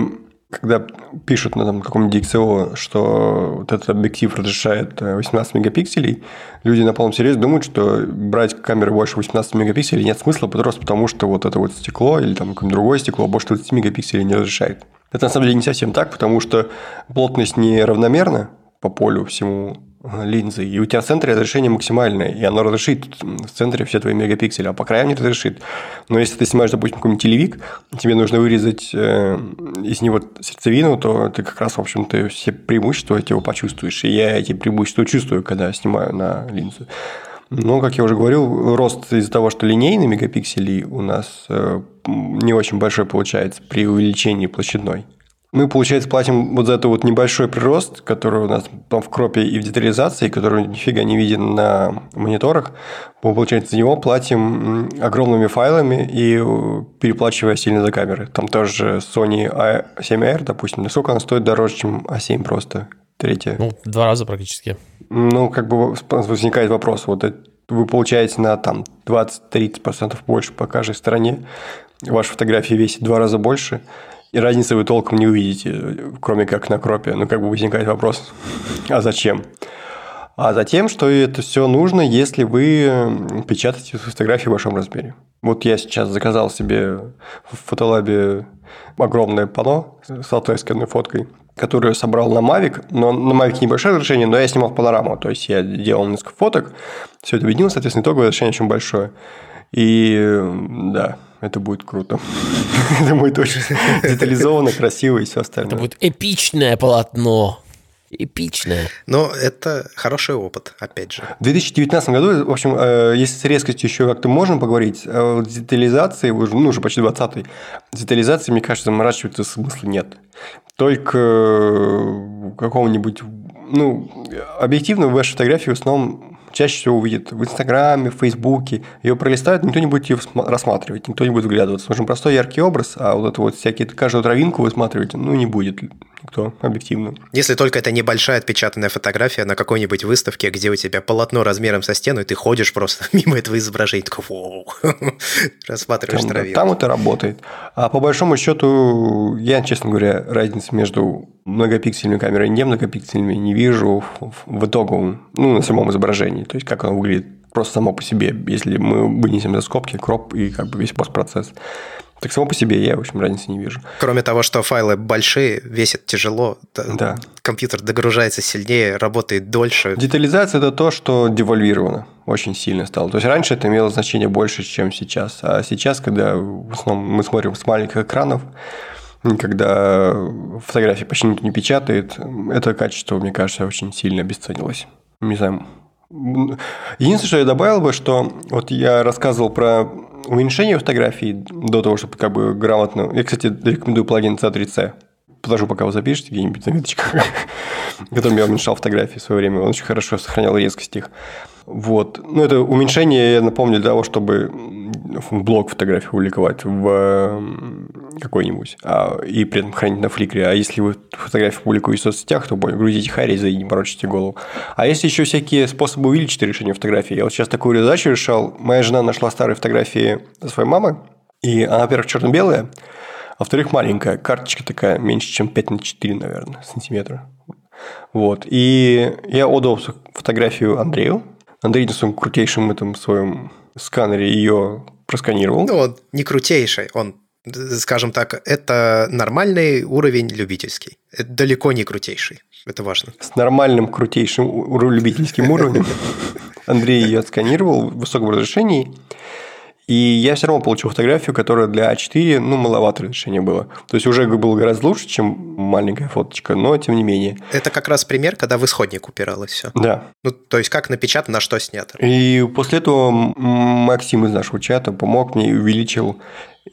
когда пишут на там, каком-нибудь DxO, что вот этот объектив разрешает 18 э, мегапикселей, люди на полном серьезе думают, что брать камеры больше 18 мегапикселей нет смысла, просто потому что вот это вот стекло или там какое-нибудь другое стекло больше 20 мегапикселей не разрешает. Это на самом деле не совсем так, потому что плотность неравномерна по полю всему линзы, и у тебя в центре разрешение максимальное, и оно разрешит в центре все твои мегапиксели, а по краям не разрешит. Но если ты снимаешь, допустим, какой-нибудь телевик, тебе нужно вырезать э, из него сердцевину, то ты как раз, в общем-то, все преимущества его почувствуешь. И я эти преимущества чувствую, когда снимаю на линзу. Но, как я уже говорил, рост из-за того, что линейный мегапикселей у нас э, не очень большой получается при увеличении площадной. Мы, получается, платим вот за это вот небольшой прирост, который у нас там в кропе и в детализации, который нифига не виден на мониторах. Мы, получается, за него платим огромными файлами и э, переплачивая сильно за камеры. Там тоже Sony A7R, допустим, насколько она стоит дороже, чем A7 просто третья. Ну, два раза практически. Ну, как бы возникает вопрос, вот вы получаете на там 20-30% больше по каждой стороне, ваша фотография весит в два раза больше, и разницы вы толком не увидите, кроме как на кропе. Ну, как бы возникает вопрос, а зачем? А затем, что это все нужно, если вы печатаете фотографии в большом размере. Вот я сейчас заказал себе в фотолабе огромное панно с алтайской фоткой – которую собрал на Mavic, но на Mavic небольшое разрешение, но я снимал панораму, то есть я делал несколько фоток, все это объединил, соответственно, итоговое разрешение очень большое. И да, это будет круто. это будет очень детализованно, красиво и все остальное. Это будет эпичное полотно эпичное. Но это хороший опыт, опять же. В 2019 году, в общем, э, если с резкостью еще как-то можем поговорить, а вот детализации, ну, уже почти 20-й, детализации, мне кажется, заморачиваться смысла нет. Только э, какого-нибудь, ну, объективно ваши фотографии в основном чаще всего увидит в Инстаграме, в Фейсбуке. Ее пролистают, никто не будет ее рассматривать, никто не будет вглядываться. Нужен простой яркий образ, а вот это вот всякие, каждую травинку вы смотрите, ну, не будет никто объективно. Если только это небольшая отпечатанная фотография на какой-нибудь выставке, где у тебя полотно размером со стену, и ты ходишь просто мимо этого изображения, такой, вау, рассматриваешь там, травинку. Там это работает. А по большому счету, я, честно говоря, разницы между многопиксельными камерой и не многопиксельными не вижу в итоговом, ну, на самом изображении. То есть, как оно выглядит просто само по себе, если мы вынесем за скобки, кроп и как бы весь постпроцесс. Так само по себе я, в общем, разницы не вижу. Кроме того, что файлы большие, весят тяжело, да. компьютер догружается сильнее, работает дольше. Детализация – это то, что девальвировано очень сильно стало. То есть, раньше это имело значение больше, чем сейчас. А сейчас, когда в основном мы смотрим с маленьких экранов, когда фотографии почти никто не печатает, это качество, мне кажется, очень сильно обесценилось. Не знаю. Единственное, что я добавил бы, что вот я рассказывал про уменьшение фотографий до того, чтобы как бы грамотно... Я, кстати, рекомендую плагин C3C. Подожду, пока вы запишете где-нибудь заметочка, которым я уменьшал фотографии в свое время. Он очень хорошо сохранял резкость их. Вот. Ну, это уменьшение, я напомню, для того, чтобы блок фотографии публиковать в какой-нибудь, а, и при этом хранить на фликре. А если вы фотографии публикуете в соцсетях, то грузите хариза и не морочите голову. А есть еще всякие способы увеличить решение фотографии. Я вот сейчас такую задачу решал. Моя жена нашла старые фотографии своей мамы, и она, во-первых, черно-белая, а во-вторых, маленькая. Карточка такая, меньше, чем 5 на 4, наверное, сантиметра. Вот. И я отдал фотографию Андрею, Андрей на своем крутейшем этом своем сканере ее просканировал. Ну, он не крутейший, он, скажем так, это нормальный уровень любительский. Это далеко не крутейший. Это важно. С нормальным крутейшим любительским уровнем Андрей ее отсканировал в высоком разрешении. И я все равно получил фотографию, которая для А4, ну, маловато разрешение было. То есть, уже было гораздо лучше, чем маленькая фоточка, но тем не менее. Это как раз пример, когда в исходник упиралось все. Да. Ну, то есть, как напечатано, на что снято. И после этого Максим из нашего чата помог мне и увеличил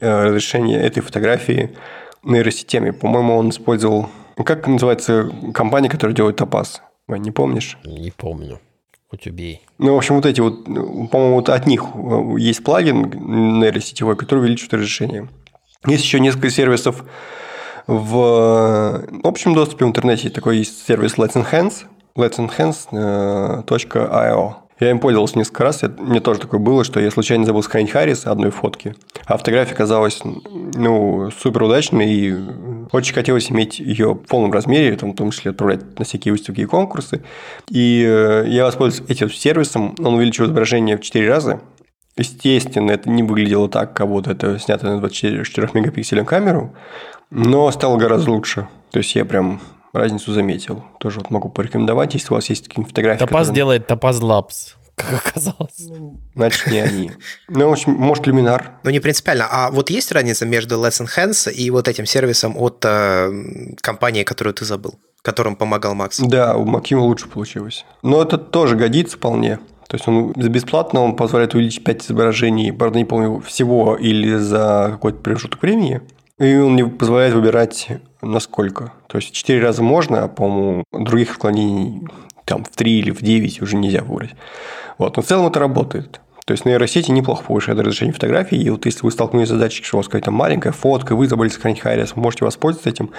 э, разрешение этой фотографии нейросетями. По-моему, он использовал... Как называется компания, которая делает топаз? Не помнишь? Не помню. Хоть убей. Ну, в общем, вот эти вот, по-моему, вот от них э, есть плагин нейросетевой, который увеличивает разрешение. Есть еще несколько сервисов в общем доступе в интернете. Такой есть сервис Let's Enhance, let'senhance.io. Я им пользовался несколько раз. Мне тоже такое было, что я случайно забыл сохранить Харрис одной фотки, а фотография казалась ну, супер удачной, и очень хотелось иметь ее в полном размере, там, в том числе отправлять на всякие выставки и конкурсы. И э, я воспользовался этим сервисом, он увеличил изображение в 4 раза, Естественно, это не выглядело так, как будто это снято на 24 мегапиксельную камеру, но стало гораздо лучше. То есть я прям разницу заметил. Тоже вот могу порекомендовать, если у вас есть какие-нибудь фотографии. Топаз которые... делает Топаз Labs как оказалось. Значит, не они. Ну, в общем, может, люминар. Ну, не принципиально. А вот есть разница между Let's Enhance и вот этим сервисом от э, компании, которую ты забыл, которым помогал Макс? Да, у Макима лучше получилось. Но это тоже годится вполне. То есть он бесплатно, он позволяет увеличить 5 изображений, правда, не помню, всего или за какой-то промежуток времени. И он не позволяет выбирать насколько. То есть 4 раза можно, а, по-моему, других отклонений там в 3 или в 9 уже нельзя выбрать. Вот. Но в целом это работает. То есть нейросети неплохо повышают разрешение фотографий, и вот если вы столкнулись с задачей, что у вас какая-то маленькая фотка, вы забыли сохранить хайрес, можете воспользоваться этим.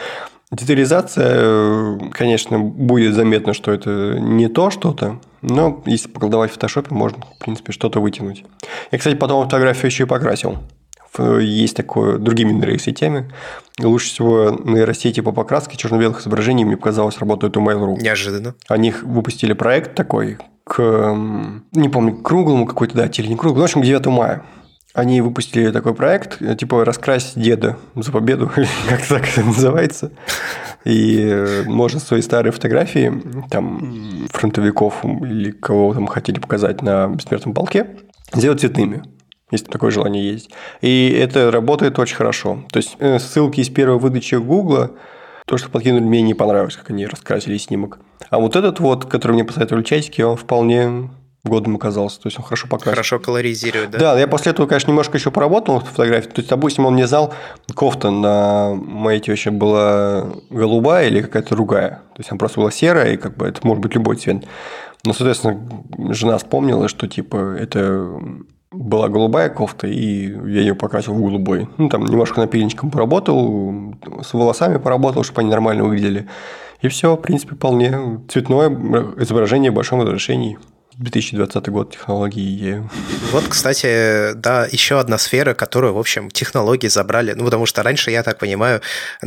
Детализация, конечно, будет заметно, что это не то что-то, но если поколдовать в фотошопе, можно, в принципе, что-то вытянуть. Я, кстати, потом фотографию еще и покрасил. Есть такое другими нейросетями. Лучше всего нейросети по покраске черно-белых изображений, мне показалось, работают у Mail.ru. Неожиданно. Они выпустили проект такой, к, не помню, круглому какой-то дате или не круглому, в общем, к 9 мая. Они выпустили такой проект, типа «Раскрась деда за победу», как так это называется. И э, можно свои старые фотографии, там, фронтовиков или кого там хотели показать на бессмертном полке, сделать цветными если такое желание есть. И это работает очень хорошо. То есть э, ссылки из первой выдачи Гугла то, что подкинули, мне не понравилось, как они раскрасили снимок. А вот этот вот, который мне посоветовали часики, он вполне годным оказался. То есть он хорошо показывает. Хорошо колоризирует, да? Да, я после этого, конечно, немножко еще поработал в фотографии. То есть, допустим, он мне знал, кофта на моей теще была голубая или какая-то другая. То есть, она просто была серая, и как бы это может быть любой цвет. Но, соответственно, жена вспомнила, что типа это была голубая кофта, и я ее покрасил в голубой. Ну, там немножко напильничком поработал, с волосами поработал, чтобы они нормально выглядели. И все, в принципе, вполне цветное изображение в большом разрешении. 2020 год технологии. Вот, кстати, да, еще одна сфера, которую, в общем, технологии забрали. Ну, потому что раньше, я так понимаю,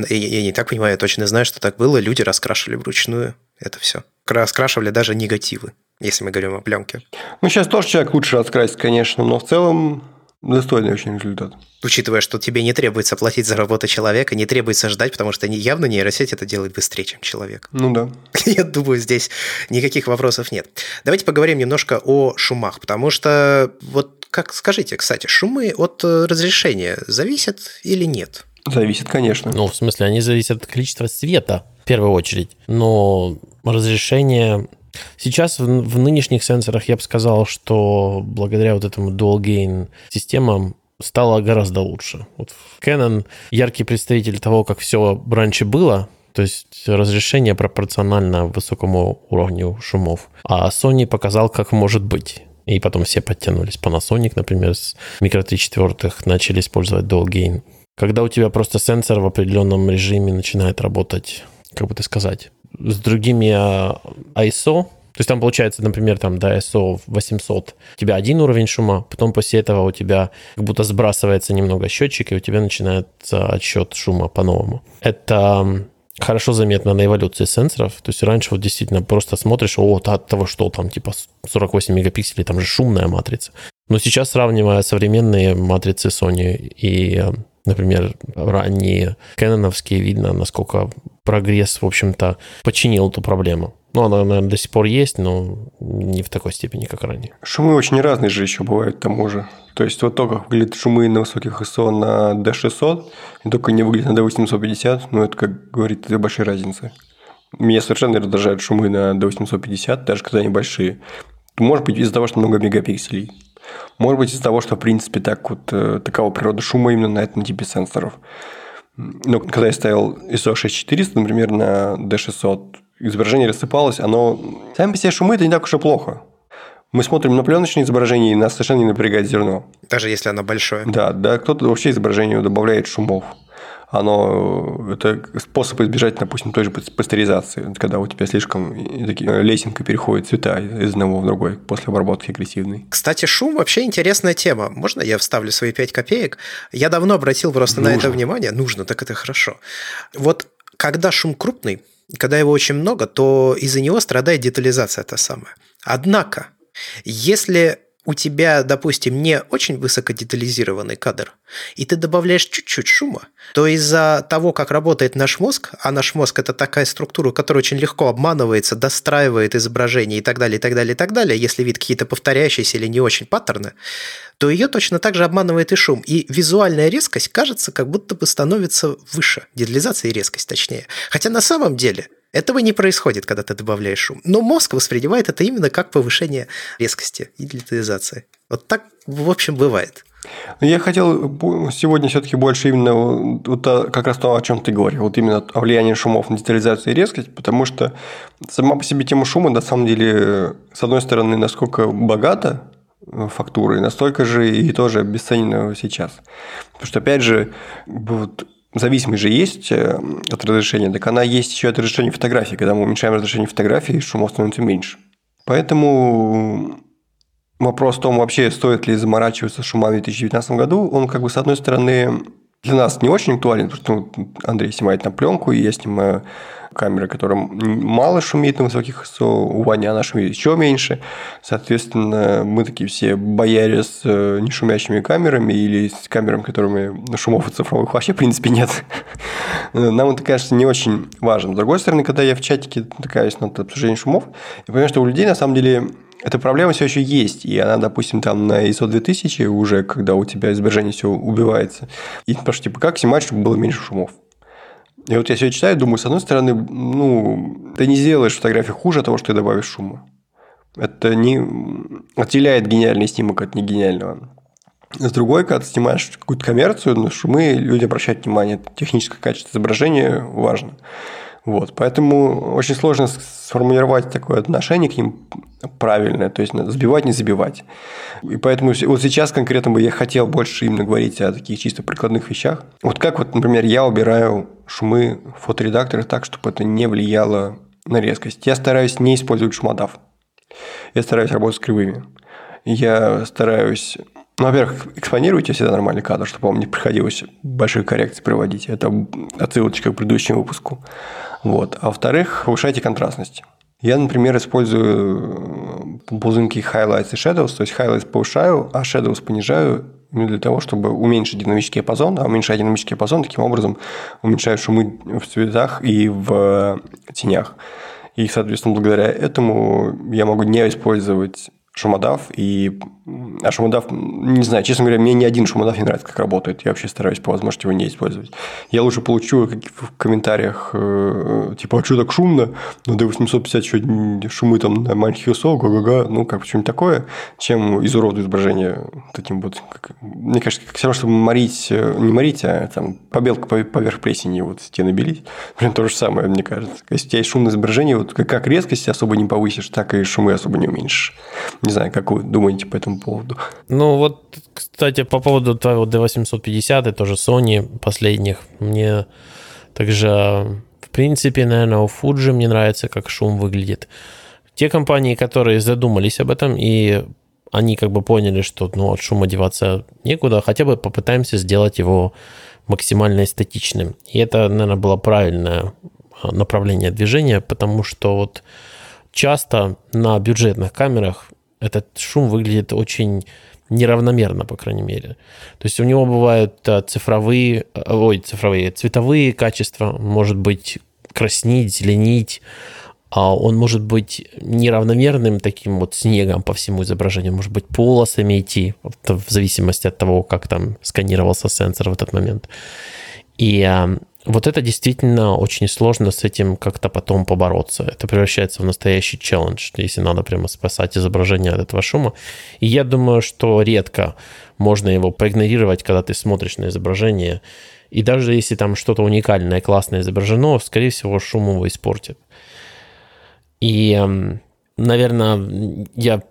я не так понимаю, я точно знаю, что так было, люди раскрашивали вручную это все. Раскрашивали даже негативы если мы говорим о пленке. Ну, сейчас тоже человек лучше раскрасить, конечно, но в целом достойный очень результат. Учитывая, что тебе не требуется платить за работу человека, не требуется ждать, потому что явно нейросеть это делает быстрее, чем человек. Ну да. Я думаю, здесь никаких вопросов нет. Давайте поговорим немножко о шумах, потому что вот как скажите, кстати, шумы от э, разрешения зависят или нет? Зависит, конечно. Ну, в смысле, они зависят от количества света, в первую очередь. Но разрешение Сейчас в, в нынешних сенсорах я бы сказал, что благодаря вот этому dual gain системам стало гораздо лучше. Вот Canon яркий представитель того, как все раньше было, то есть разрешение пропорционально высокому уровню шумов. А Sony показал, как может быть. И потом все подтянулись. Panasonic, например, с микро 3 четвертых начали использовать dual gain. Когда у тебя просто сенсор в определенном режиме начинает работать, как бы ты сказать, с другими а, ISO, то есть там получается, например, там до ISO 800 у тебя один уровень шума, потом после этого у тебя как будто сбрасывается немного счетчик, и у тебя начинается отсчет шума по-новому. Это хорошо заметно на эволюции сенсоров. То есть раньше вот действительно просто смотришь, о, от того, что там типа 48 мегапикселей, там же шумная матрица. Но сейчас, сравнивая современные матрицы Sony и например, ранние кэноновские, видно, насколько прогресс, в общем-то, починил эту проблему. Ну, она, наверное, до сих пор есть, но не в такой степени, как ранее. Шумы очень разные же еще бывают к тому же. То есть, вот то, как выглядят шумы на высоких ISO на D600, и только не выглядят на D850, ну, это, как говорит, это большая разница. Меня совершенно раздражают шумы на D850, даже когда они большие. Может быть, из-за того, что много мегапикселей. Может быть, из-за того, что, в принципе, так вот, э, такова природа шума именно на этом типе сенсоров. Но когда я ставил ISO 6400, например, на D600, изображение рассыпалось, оно... Сами по себе шумы – это не так уж и плохо. Мы смотрим на пленочное изображение, и нас совершенно не напрягает зерно. Даже если оно большое. Да, да, кто-то вообще изображению добавляет шумов оно это способ избежать, допустим, той же пастеризации, когда у тебя слишком такие, лесенка переходит цвета из одного в другой после обработки агрессивной. Кстати, шум вообще интересная тема. Можно я вставлю свои 5 копеек? Я давно обратил просто Нужно. на это внимание. Нужно, так это хорошо. Вот когда шум крупный, когда его очень много, то из-за него страдает детализация та самая. Однако, если у тебя, допустим, не очень высокодетализированный кадр, и ты добавляешь чуть-чуть шума, то из-за того, как работает наш мозг, а наш мозг это такая структура, которая очень легко обманывается, достраивает изображение и так далее, и так далее, и так далее, если видит какие-то повторяющиеся или не очень паттерны, то ее точно так же обманывает и шум. И визуальная резкость, кажется, как будто бы становится выше. Детализация и резкость, точнее. Хотя на самом деле этого не происходит, когда ты добавляешь шум. Но мозг воспринимает это именно как повышение резкости и детализации. Вот так, в общем, бывает. Я хотел сегодня все-таки больше именно вот как раз то, о чем ты говорил, вот именно о влиянии шумов на детализацию и резкость, потому что сама по себе тема шума, на самом деле, с одной стороны, насколько богата э, фактурой, настолько же и тоже обесценена сейчас. Потому что, опять же, вот зависимость же есть э, от разрешения, так она есть еще от разрешения фотографии. Когда мы уменьшаем разрешение фотографии, шумов становится меньше. Поэтому вопрос в том, вообще стоит ли заморачиваться шумами в 2019 году, он как бы с одной стороны для нас не очень актуален, потому что ну, Андрей снимает на пленку, и я снимаю камера, которая мало шумит на высоких ISO, у Вани она шумит еще меньше. Соответственно, мы такие все бояре с э, нешумящими камерами или с камерами, которыми шумов цифровых вообще, в принципе, нет. Нам это, кажется, не очень важно. С другой стороны, когда я в чатике натыкаюсь над обсуждением шумов, я понимаю, что у людей, на самом деле, эта проблема все еще есть, и она, допустим, там на ISO 2000 уже, когда у тебя изображение все убивается. И спрашивают, типа, как снимать, чтобы было меньше шумов? И вот я все читаю, думаю, с одной стороны, ну, ты не сделаешь фотографию хуже от того, что ты добавишь шума. Это не отделяет гениальный снимок от негениального. С другой, когда ты снимаешь какую-то коммерцию, на шумы люди обращают внимание, техническое качество изображения важно. Вот, поэтому очень сложно сформулировать такое отношение к ним правильное, то есть сбивать, не забивать. И поэтому вот сейчас конкретно бы я хотел больше именно говорить о таких чисто прикладных вещах. Вот как вот, например, я убираю шумы в фоторедакторах так, чтобы это не влияло на резкость. Я стараюсь не использовать шумодав. Я стараюсь работать с кривыми. Я стараюсь ну, во-первых, экспонируйте всегда нормальный кадр, чтобы вам не приходилось большие коррекции проводить. Это отсылочка к предыдущему выпуску. Вот. А во-вторых, повышайте контрастность. Я, например, использую ползунки highlights и shadows, то есть highlights повышаю, а shadows понижаю для того, чтобы уменьшить динамический диапазон, а уменьшая динамический диапазон, таким образом уменьшаю шумы в цветах и в тенях. И, соответственно, благодаря этому я могу не использовать шумодав, и а шумодав, не знаю, честно говоря, мне ни один шумодав не нравится, как работает. Я вообще стараюсь по возможности его не использовать. Я лучше получу в комментариях, э, типа, а что так шумно? Ну, D850 еще шумы там на маленьких ISO, га-га-га, ну, как что-нибудь такое, чем изуродую изображение таким вот, как, мне кажется, как все равно, чтобы морить, э, не морить, а там побелка поверх плесени вот стены белить, прям то же самое, мне кажется. Если у тебя есть шумное изображение, вот как резкость особо не повысишь, так и шумы особо не уменьшишь. Не знаю, как вы думаете по этому поводу? Ну вот, кстати, по поводу твоего D850 и тоже Sony последних, мне также, в принципе, наверное, у Fuji мне нравится, как шум выглядит. Те компании, которые задумались об этом и они как бы поняли, что ну, от шума деваться некуда, хотя бы попытаемся сделать его максимально эстетичным. И это, наверное, было правильное направление движения, потому что вот часто на бюджетных камерах этот шум выглядит очень неравномерно, по крайней мере. То есть у него бывают э, цифровые, э, ой, цифровые, цветовые качества, может быть краснить, зеленить, а он может быть неравномерным таким вот снегом по всему изображению, может быть полосами идти, в зависимости от того, как там сканировался сенсор в этот момент. И вот это действительно очень сложно с этим как-то потом побороться. Это превращается в настоящий челлендж, если надо прямо спасать изображение от этого шума. И я думаю, что редко можно его проигнорировать, когда ты смотришь на изображение. И даже если там что-то уникальное, классное изображено, скорее всего, шум его испортит. И, наверное, я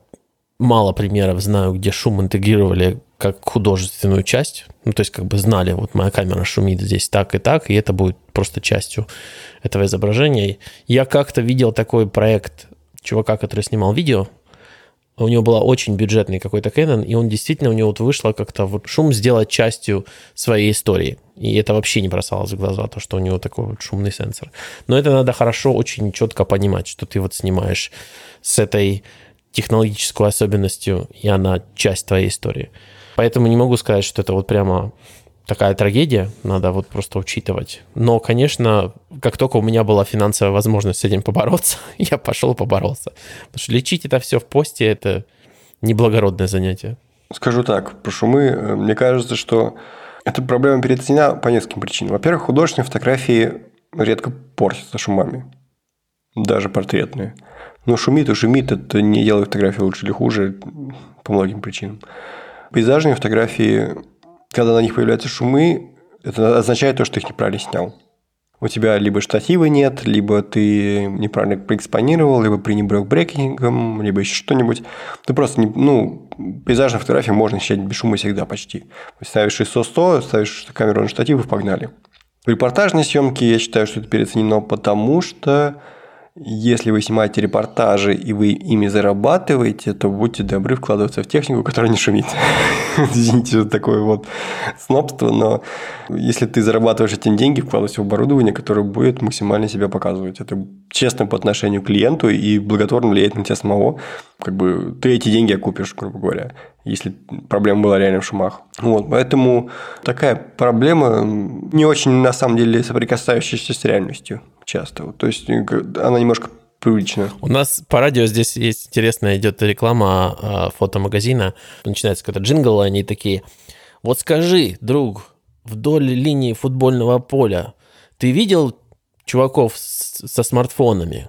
мало примеров знаю, где шум интегрировали как художественную часть. Ну, то есть, как бы знали, вот моя камера шумит здесь так и так, и это будет просто частью этого изображения. Я как-то видел такой проект чувака, который снимал видео. У него был очень бюджетный какой-то Canon, и он действительно, у него вот вышло как-то вот шум сделать частью своей истории. И это вообще не бросалось в глаза, то, что у него такой вот шумный сенсор. Но это надо хорошо, очень четко понимать, что ты вот снимаешь с этой технологической особенностью, и она часть твоей истории. Поэтому не могу сказать, что это вот прямо такая трагедия, надо вот просто учитывать. Но, конечно, как только у меня была финансовая возможность с этим побороться, я пошел поборолся. Потому что лечить это все в посте – это неблагородное занятие. Скажу так, про шумы, э, мне кажется, что эта проблема переоценена по нескольким причинам. Во-первых, художественные фотографии редко портятся шумами, даже портретные. Но шумит и шумит, это не делает фотографии лучше или хуже по многим причинам. Пейзажные фотографии когда на них появляются шумы, это означает то, что их неправильно снял. У тебя либо штатива нет, либо ты неправильно проэкспонировал, либо пренебрег брекингом, либо еще что-нибудь. Ты просто, не, ну, пейзажные фотографии можно снять без шума всегда почти. Ставишь ISO-100, ставишь камеру на штатив и погнали. В репортажной съемке я считаю, что это переоценено, потому что если вы снимаете репортажи и вы ими зарабатываете, то будьте добры вкладываться в технику, которая не шумит. Извините за такое вот снобство, но если ты зарабатываешь этим деньги, вкладывайся в оборудование, которое будет максимально себя показывать. Это честно по отношению к клиенту и благотворно влияет на тебя самого. Как бы ты эти деньги окупишь, грубо говоря, если проблема была реально в шумах. Вот, поэтому такая проблема не очень, на самом деле, соприкасающаяся с реальностью часто. То есть э, она немножко привычно. У нас по радио здесь есть интересная идет реклама а, фотомагазина. Начинается какой-то джингл, они такие, вот скажи, друг, вдоль линии футбольного поля ты видел чуваков со смартфонами?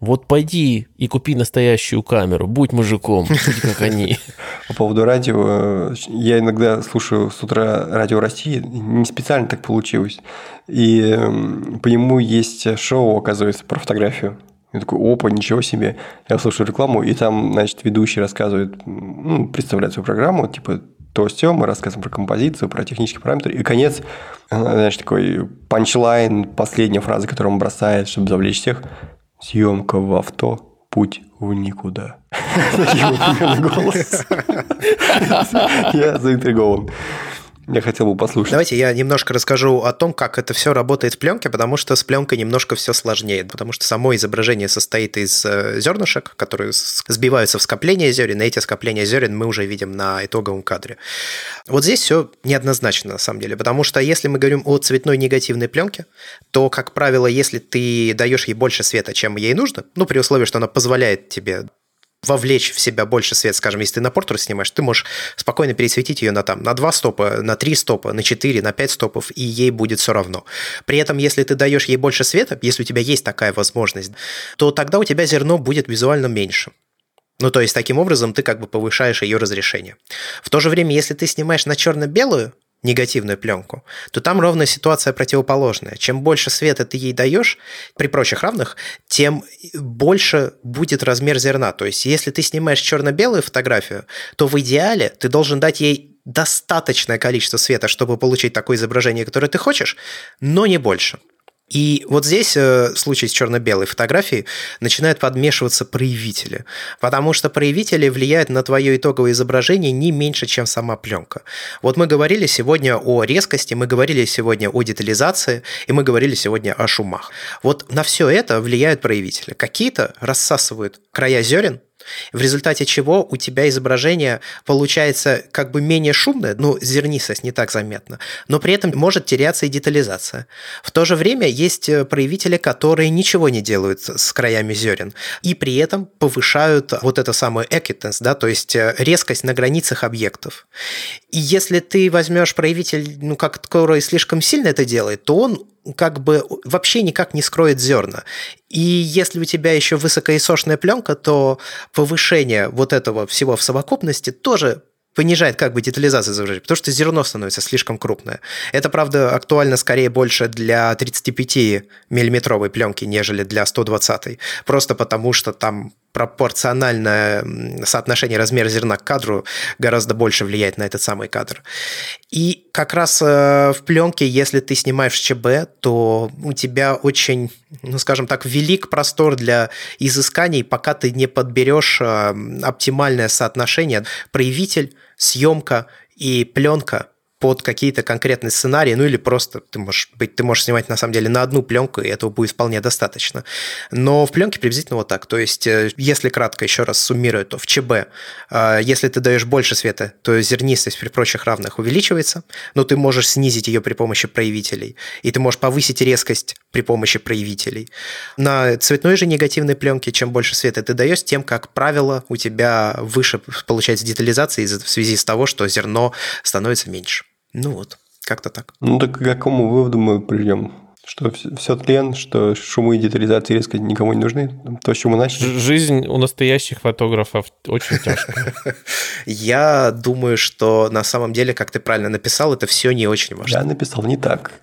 Вот пойди и купи настоящую камеру, будь мужиком, будь как они. По поводу радио, я иногда слушаю с утра радио России, не специально так получилось. И эм, по нему есть шоу, оказывается, про фотографию. Я такой, опа, ничего себе. Я слушаю рекламу, и там, значит, ведущий рассказывает, ну, представляет свою программу, типа, то все, мы рассказываем про композицию, про технические параметры. И конец, знаешь, такой панчлайн, последняя фраза, которую он бросает, чтобы завлечь всех. Съемка в авто, путь в никуда. Я заинтригован. Я хотел бы послушать. Давайте я немножко расскажу о том, как это все работает в пленке, потому что с пленкой немножко все сложнее, потому что само изображение состоит из э, зернышек, которые сбиваются в скопление зерен, и эти скопления зерен мы уже видим на итоговом кадре. Вот здесь все неоднозначно на самом деле, потому что если мы говорим о цветной негативной пленке, то, как правило, если ты даешь ей больше света, чем ей нужно, ну, при условии, что она позволяет тебе вовлечь в себя больше свет, скажем, если ты на портер снимаешь, ты можешь спокойно пересветить ее на, там, на 2 стопа, на 3 стопа, на 4, на 5 стопов, и ей будет все равно. При этом, если ты даешь ей больше света, если у тебя есть такая возможность, то тогда у тебя зерно будет визуально меньше. Ну, то есть, таким образом ты как бы повышаешь ее разрешение. В то же время, если ты снимаешь на черно-белую, негативную пленку, то там ровно ситуация противоположная. Чем больше света ты ей даешь, при прочих равных, тем больше будет размер зерна. То есть, если ты снимаешь черно-белую фотографию, то в идеале ты должен дать ей достаточное количество света, чтобы получить такое изображение, которое ты хочешь, но не больше. И вот здесь э, в случае с черно-белой фотографией начинают подмешиваться проявители, потому что проявители влияют на твое итоговое изображение не меньше, чем сама пленка. Вот мы говорили сегодня о резкости, мы говорили сегодня о детализации, и мы говорили сегодня о шумах. Вот на все это влияют проявители. Какие-то рассасывают края зерен, в результате чего у тебя изображение получается как бы менее шумное, ну, зернистость не так заметна, но при этом может теряться и детализация. В то же время есть э, проявители, которые ничего не делают с краями зерен, и при этом повышают вот это самое эквитенс, да, то есть э, резкость на границах объектов. И если ты возьмешь проявитель, ну, который слишком сильно это делает, то он как бы вообще никак не скроет зерна. И если у тебя еще высокоисошная пленка, то повышение вот этого всего в совокупности тоже понижает как бы детализацию изображения, потому что зерно становится слишком крупное. Это, правда, актуально скорее больше для 35-миллиметровой пленки, нежели для 120 Просто потому, что там пропорциональное соотношение размера зерна к кадру гораздо больше влияет на этот самый кадр. И как раз э, в пленке, если ты снимаешь ЧБ, то у тебя очень, ну скажем так, велик простор для изысканий, пока ты не подберешь э, оптимальное соотношение проявитель, съемка и пленка под какие-то конкретные сценарии, ну или просто ты можешь быть, ты можешь снимать на самом деле на одну пленку, и этого будет вполне достаточно. Но в пленке приблизительно вот так. То есть, э, если кратко еще раз суммирую, то в ЧБ, э, если ты даешь больше света, то зернистость при прочих равных увеличивается, но ты можешь снизить ее при помощи проявителей, и ты можешь повысить резкость при помощи проявителей. На цветной же негативной пленке, чем больше света ты даешь, тем, как правило, у тебя выше получается детализация в связи с того, что зерно становится меньше. Ну вот, как-то так. Ну так к какому выводу мы придем? Что все тлен, что шумы и детализации резко никому не нужны? То, с чего мы начали? Жизнь у настоящих фотографов очень тяжкая. Я думаю, что на самом деле, как ты правильно написал, это все не очень важно. Я написал не так.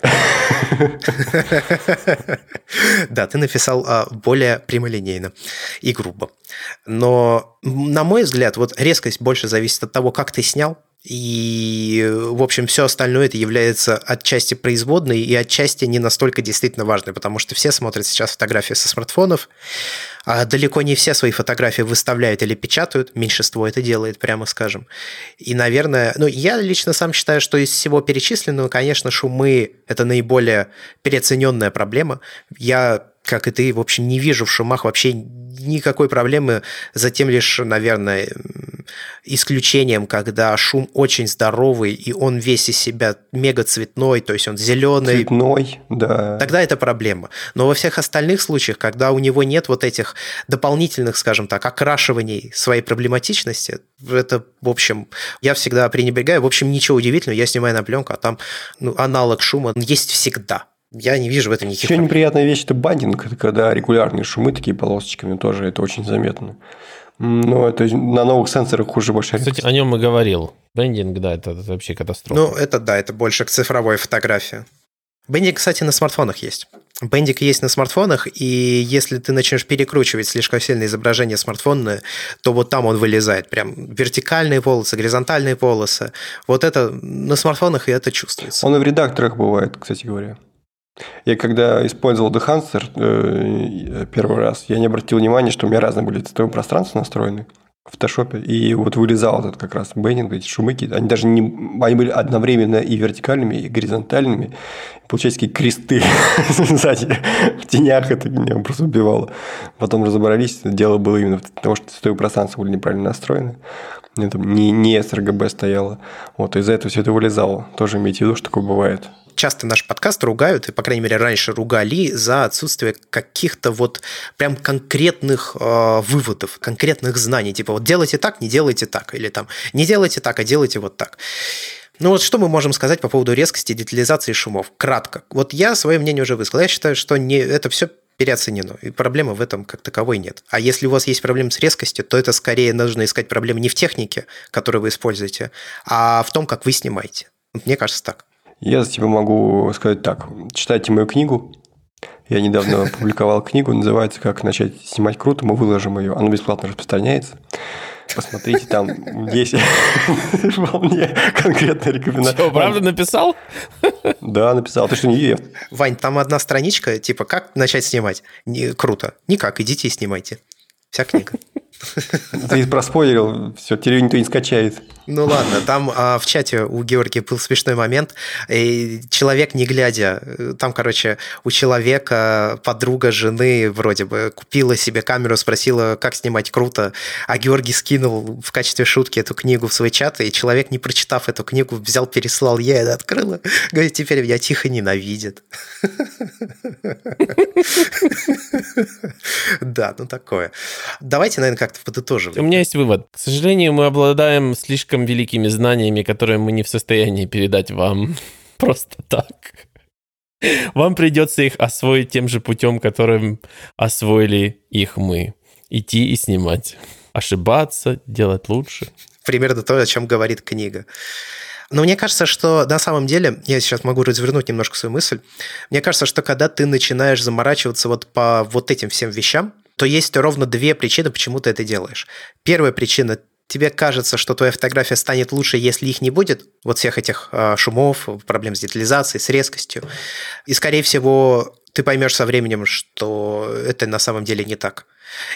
Да, ты написал а, более прямолинейно и грубо. Но, на мой взгляд, вот резкость больше зависит от того, как ты снял, и, в общем, все остальное это является отчасти производной и отчасти не настолько действительно важной, потому что все смотрят сейчас фотографии со смартфонов, а далеко не все свои фотографии выставляют или печатают, меньшинство это делает, прямо скажем. И, наверное, ну, я лично сам считаю, что из всего перечисленного, конечно, шумы – это наиболее переоцененная проблема. Я как и ты, в общем, не вижу в шумах вообще никакой проблемы, за тем лишь, наверное, исключением, когда шум очень здоровый, и он весь из себя мега цветной, то есть он зеленый. Цветной, да. Тогда это проблема. Но во всех остальных случаях, когда у него нет вот этих дополнительных, скажем так, окрашиваний своей проблематичности, это, в общем, я всегда пренебрегаю. В общем, ничего удивительного, я снимаю на пленку, а там ну, аналог шума есть всегда. Я не вижу в этом никаких Еще проблем. неприятная вещь – это бандинг, это когда регулярные шумы такие полосочками тоже, это очень заметно. Ну, это на новых сенсорах уже больше. Кстати, о нем и говорил. Бендинг, да, это, это вообще катастрофа. Ну, это да, это больше к цифровой фотографии. Бендинг, кстати, на смартфонах есть. Бендик есть на смартфонах, и если ты начнешь перекручивать слишком сильное изображение смартфонное, то вот там он вылезает. Прям вертикальные полосы, горизонтальные полосы. Вот это на смартфонах и это чувствуется. Он и в редакторах бывает, кстати говоря. Я когда использовал Dehancer э, первый раз, я не обратил внимания, что у меня разные были цветовые пространства настроены в фотошопе, и вот вылезал этот как раз бейнинг, эти шумыки, они даже не, они были одновременно и вертикальными, и горизонтальными, получается такие кресты сзади, в тенях это меня просто убивало. Потом разобрались, дело было именно потому, что цветовые пространства были неправильно настроены, это не, не с RGB стояло, вот, из-за этого все это вылезало, тоже имейте в виду, что такое бывает часто наш подкаст ругают, и, по крайней мере, раньше ругали за отсутствие каких-то вот прям конкретных э, выводов, конкретных знаний. Типа вот делайте так, не делайте так. Или там не делайте так, а делайте вот так. Ну вот что мы можем сказать по поводу резкости, детализации шумов? Кратко. Вот я свое мнение уже высказал. Я считаю, что не, это все переоценено, и проблемы в этом как таковой нет. А если у вас есть проблемы с резкостью, то это скорее нужно искать проблемы не в технике, которую вы используете, а в том, как вы снимаете. Мне кажется так. Я за тебя могу сказать так. Читайте мою книгу. Я недавно опубликовал книгу, называется «Как начать снимать круто». Мы выложим ее. Она бесплатно распространяется. Посмотрите, там есть вполне конкретная рекомендация. Что, правда написал? Да, написал. Ты что, не ев? Вань, там одна страничка, типа, как начать снимать? Не, круто. Никак, идите и снимайте. Вся книга. Ты проспойлерил, все, теперь никто не скачает. Ну ладно, там а, в чате у Георгия был смешной момент. И человек, не глядя, там, короче, у человека подруга жены вроде бы купила себе камеру, спросила, как снимать круто, а Георгий скинул в качестве шутки эту книгу в свой чат, и человек, не прочитав эту книгу, взял, переслал, я это открыла. Говорит, теперь меня тихо ненавидит. Да, ну такое. Давайте, наверное, как-то подытожим. У меня есть вывод. К сожалению, мы обладаем слишком великими знаниями, которые мы не в состоянии передать вам просто так. Вам придется их освоить тем же путем, которым освоили их мы. Идти и снимать. Ошибаться, делать лучше. Примерно то, о чем говорит книга. Но мне кажется, что на самом деле, я сейчас могу развернуть немножко свою мысль, мне кажется, что когда ты начинаешь заморачиваться вот по вот этим всем вещам, то есть ровно две причины, почему ты это делаешь. Первая причина тебе кажется, что твоя фотография станет лучше, если их не будет, вот всех этих э, шумов, проблем с детализацией, с резкостью. И, скорее всего, ты поймешь со временем, что это на самом деле не так.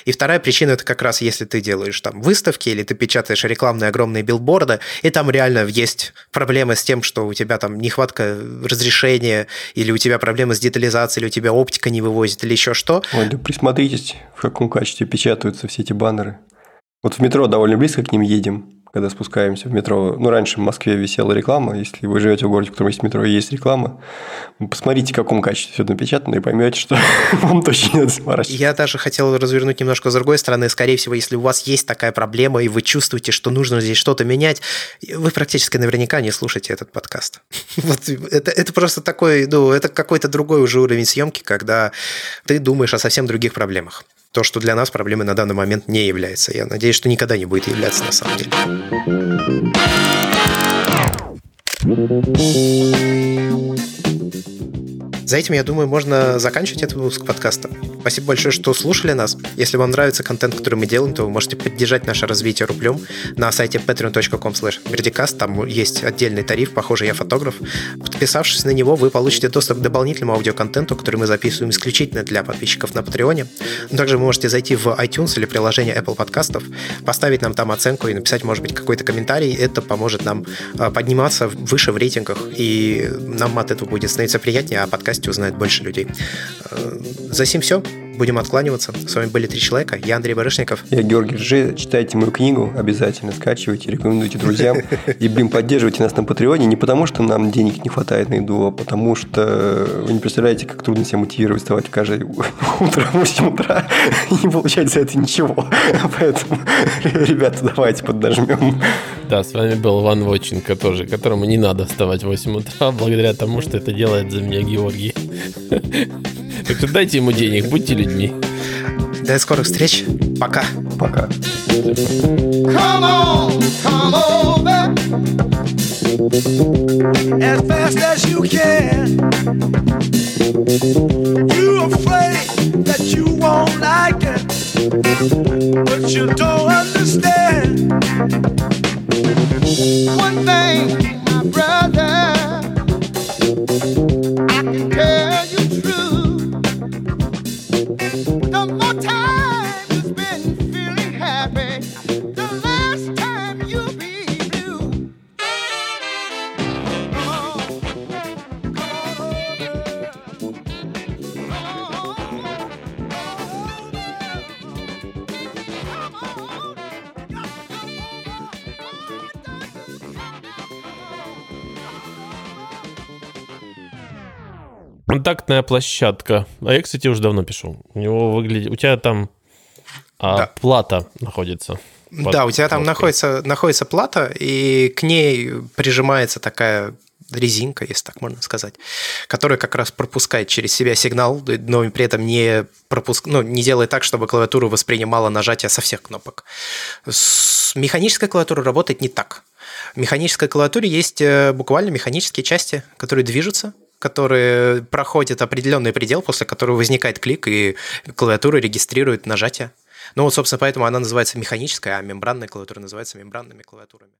И вторая причина это как раз если ты делаешь там выставки или ты печатаешь рекламные огромные билборды, и там реально есть проблемы с тем, что у тебя там нехватка разрешения, или у тебя проблемы с детализацией, или у тебя оптика не вывозит, или еще что. Ой, да присмотритесь, в каком качестве печатаются все эти баннеры. Вот в метро довольно близко к ним едем когда спускаемся в метро. Ну, раньше в Москве висела реклама. Если вы живете в городе, в котором есть метро и есть реклама, посмотрите, в каком качестве все напечатано, и поймете, что вам точно надо заморачиваться. Я даже хотел развернуть немножко с другой стороны. Скорее всего, если у вас есть такая проблема, и вы чувствуете, что нужно здесь что-то менять, вы практически наверняка не слушаете этот подкаст. Вот это, это просто такой, ну, это какой-то другой уже уровень съемки, когда ты думаешь о совсем других проблемах то, что для нас проблемой на данный момент не является. Я надеюсь, что никогда не будет являться на самом деле. За этим, я думаю, можно заканчивать этот выпуск подкаста. Спасибо большое, что слушали нас. Если вам нравится контент, который мы делаем, то вы можете поддержать наше развитие рублем на сайте patreon.com Там есть отдельный тариф, похоже, я фотограф. Подписавшись на него, вы получите доступ к дополнительному аудиоконтенту, который мы записываем исключительно для подписчиков на Патреоне. Также вы можете зайти в iTunes или приложение Apple подкастов, поставить нам там оценку и написать, может быть, какой-то комментарий. Это поможет нам а, подниматься выше в рейтингах, и нам от этого будет становиться приятнее, а подкаст подкасте узнает больше людей. Э, за сим все. Будем откланиваться. С вами были три человека. Я Андрей Барышников. Я Георгий Ржи. Читайте мою книгу обязательно, скачивайте, рекомендуйте друзьям. И, блин, поддерживайте нас на Патреоне не потому, что нам денег не хватает на еду, а потому что вы не представляете, как трудно себя мотивировать вставать каждое утро в 8 утра и не получать за это ничего. Поэтому, ребята, давайте поднажмем. Да, с вами был Иван Воченко тоже, которому не надо вставать в 8 утра, благодаря тому, что это делает за меня Георгий. Так дайте ему денег, будьте людьми. До скорых встреч. Пока. Пока. Come on, come over as fast as you can. You afraid that you won't like it, but you don't understand. One thing, my brother, Контактная площадка. А я, кстати, уже давно пишу. У него выглядит... У тебя там а, Да. плата находится. Да, у тебя там находится, находится плата, и к ней прижимается такая резинка, если так можно сказать, которая как раз пропускает через себя сигнал, но при этом не, пропуск... ну, не делает так, чтобы клавиатура воспринимала нажатие со всех кнопок. С механической клавиатурой работает не так. В механической клавиатуре есть э, буквально механические части, которые движутся, которые проходят определенный предел, после которого возникает клик, и клавиатура регистрирует нажатие. Ну вот, собственно, поэтому она называется механическая, а мембранная клавиатура называется мембранными клавиатурами.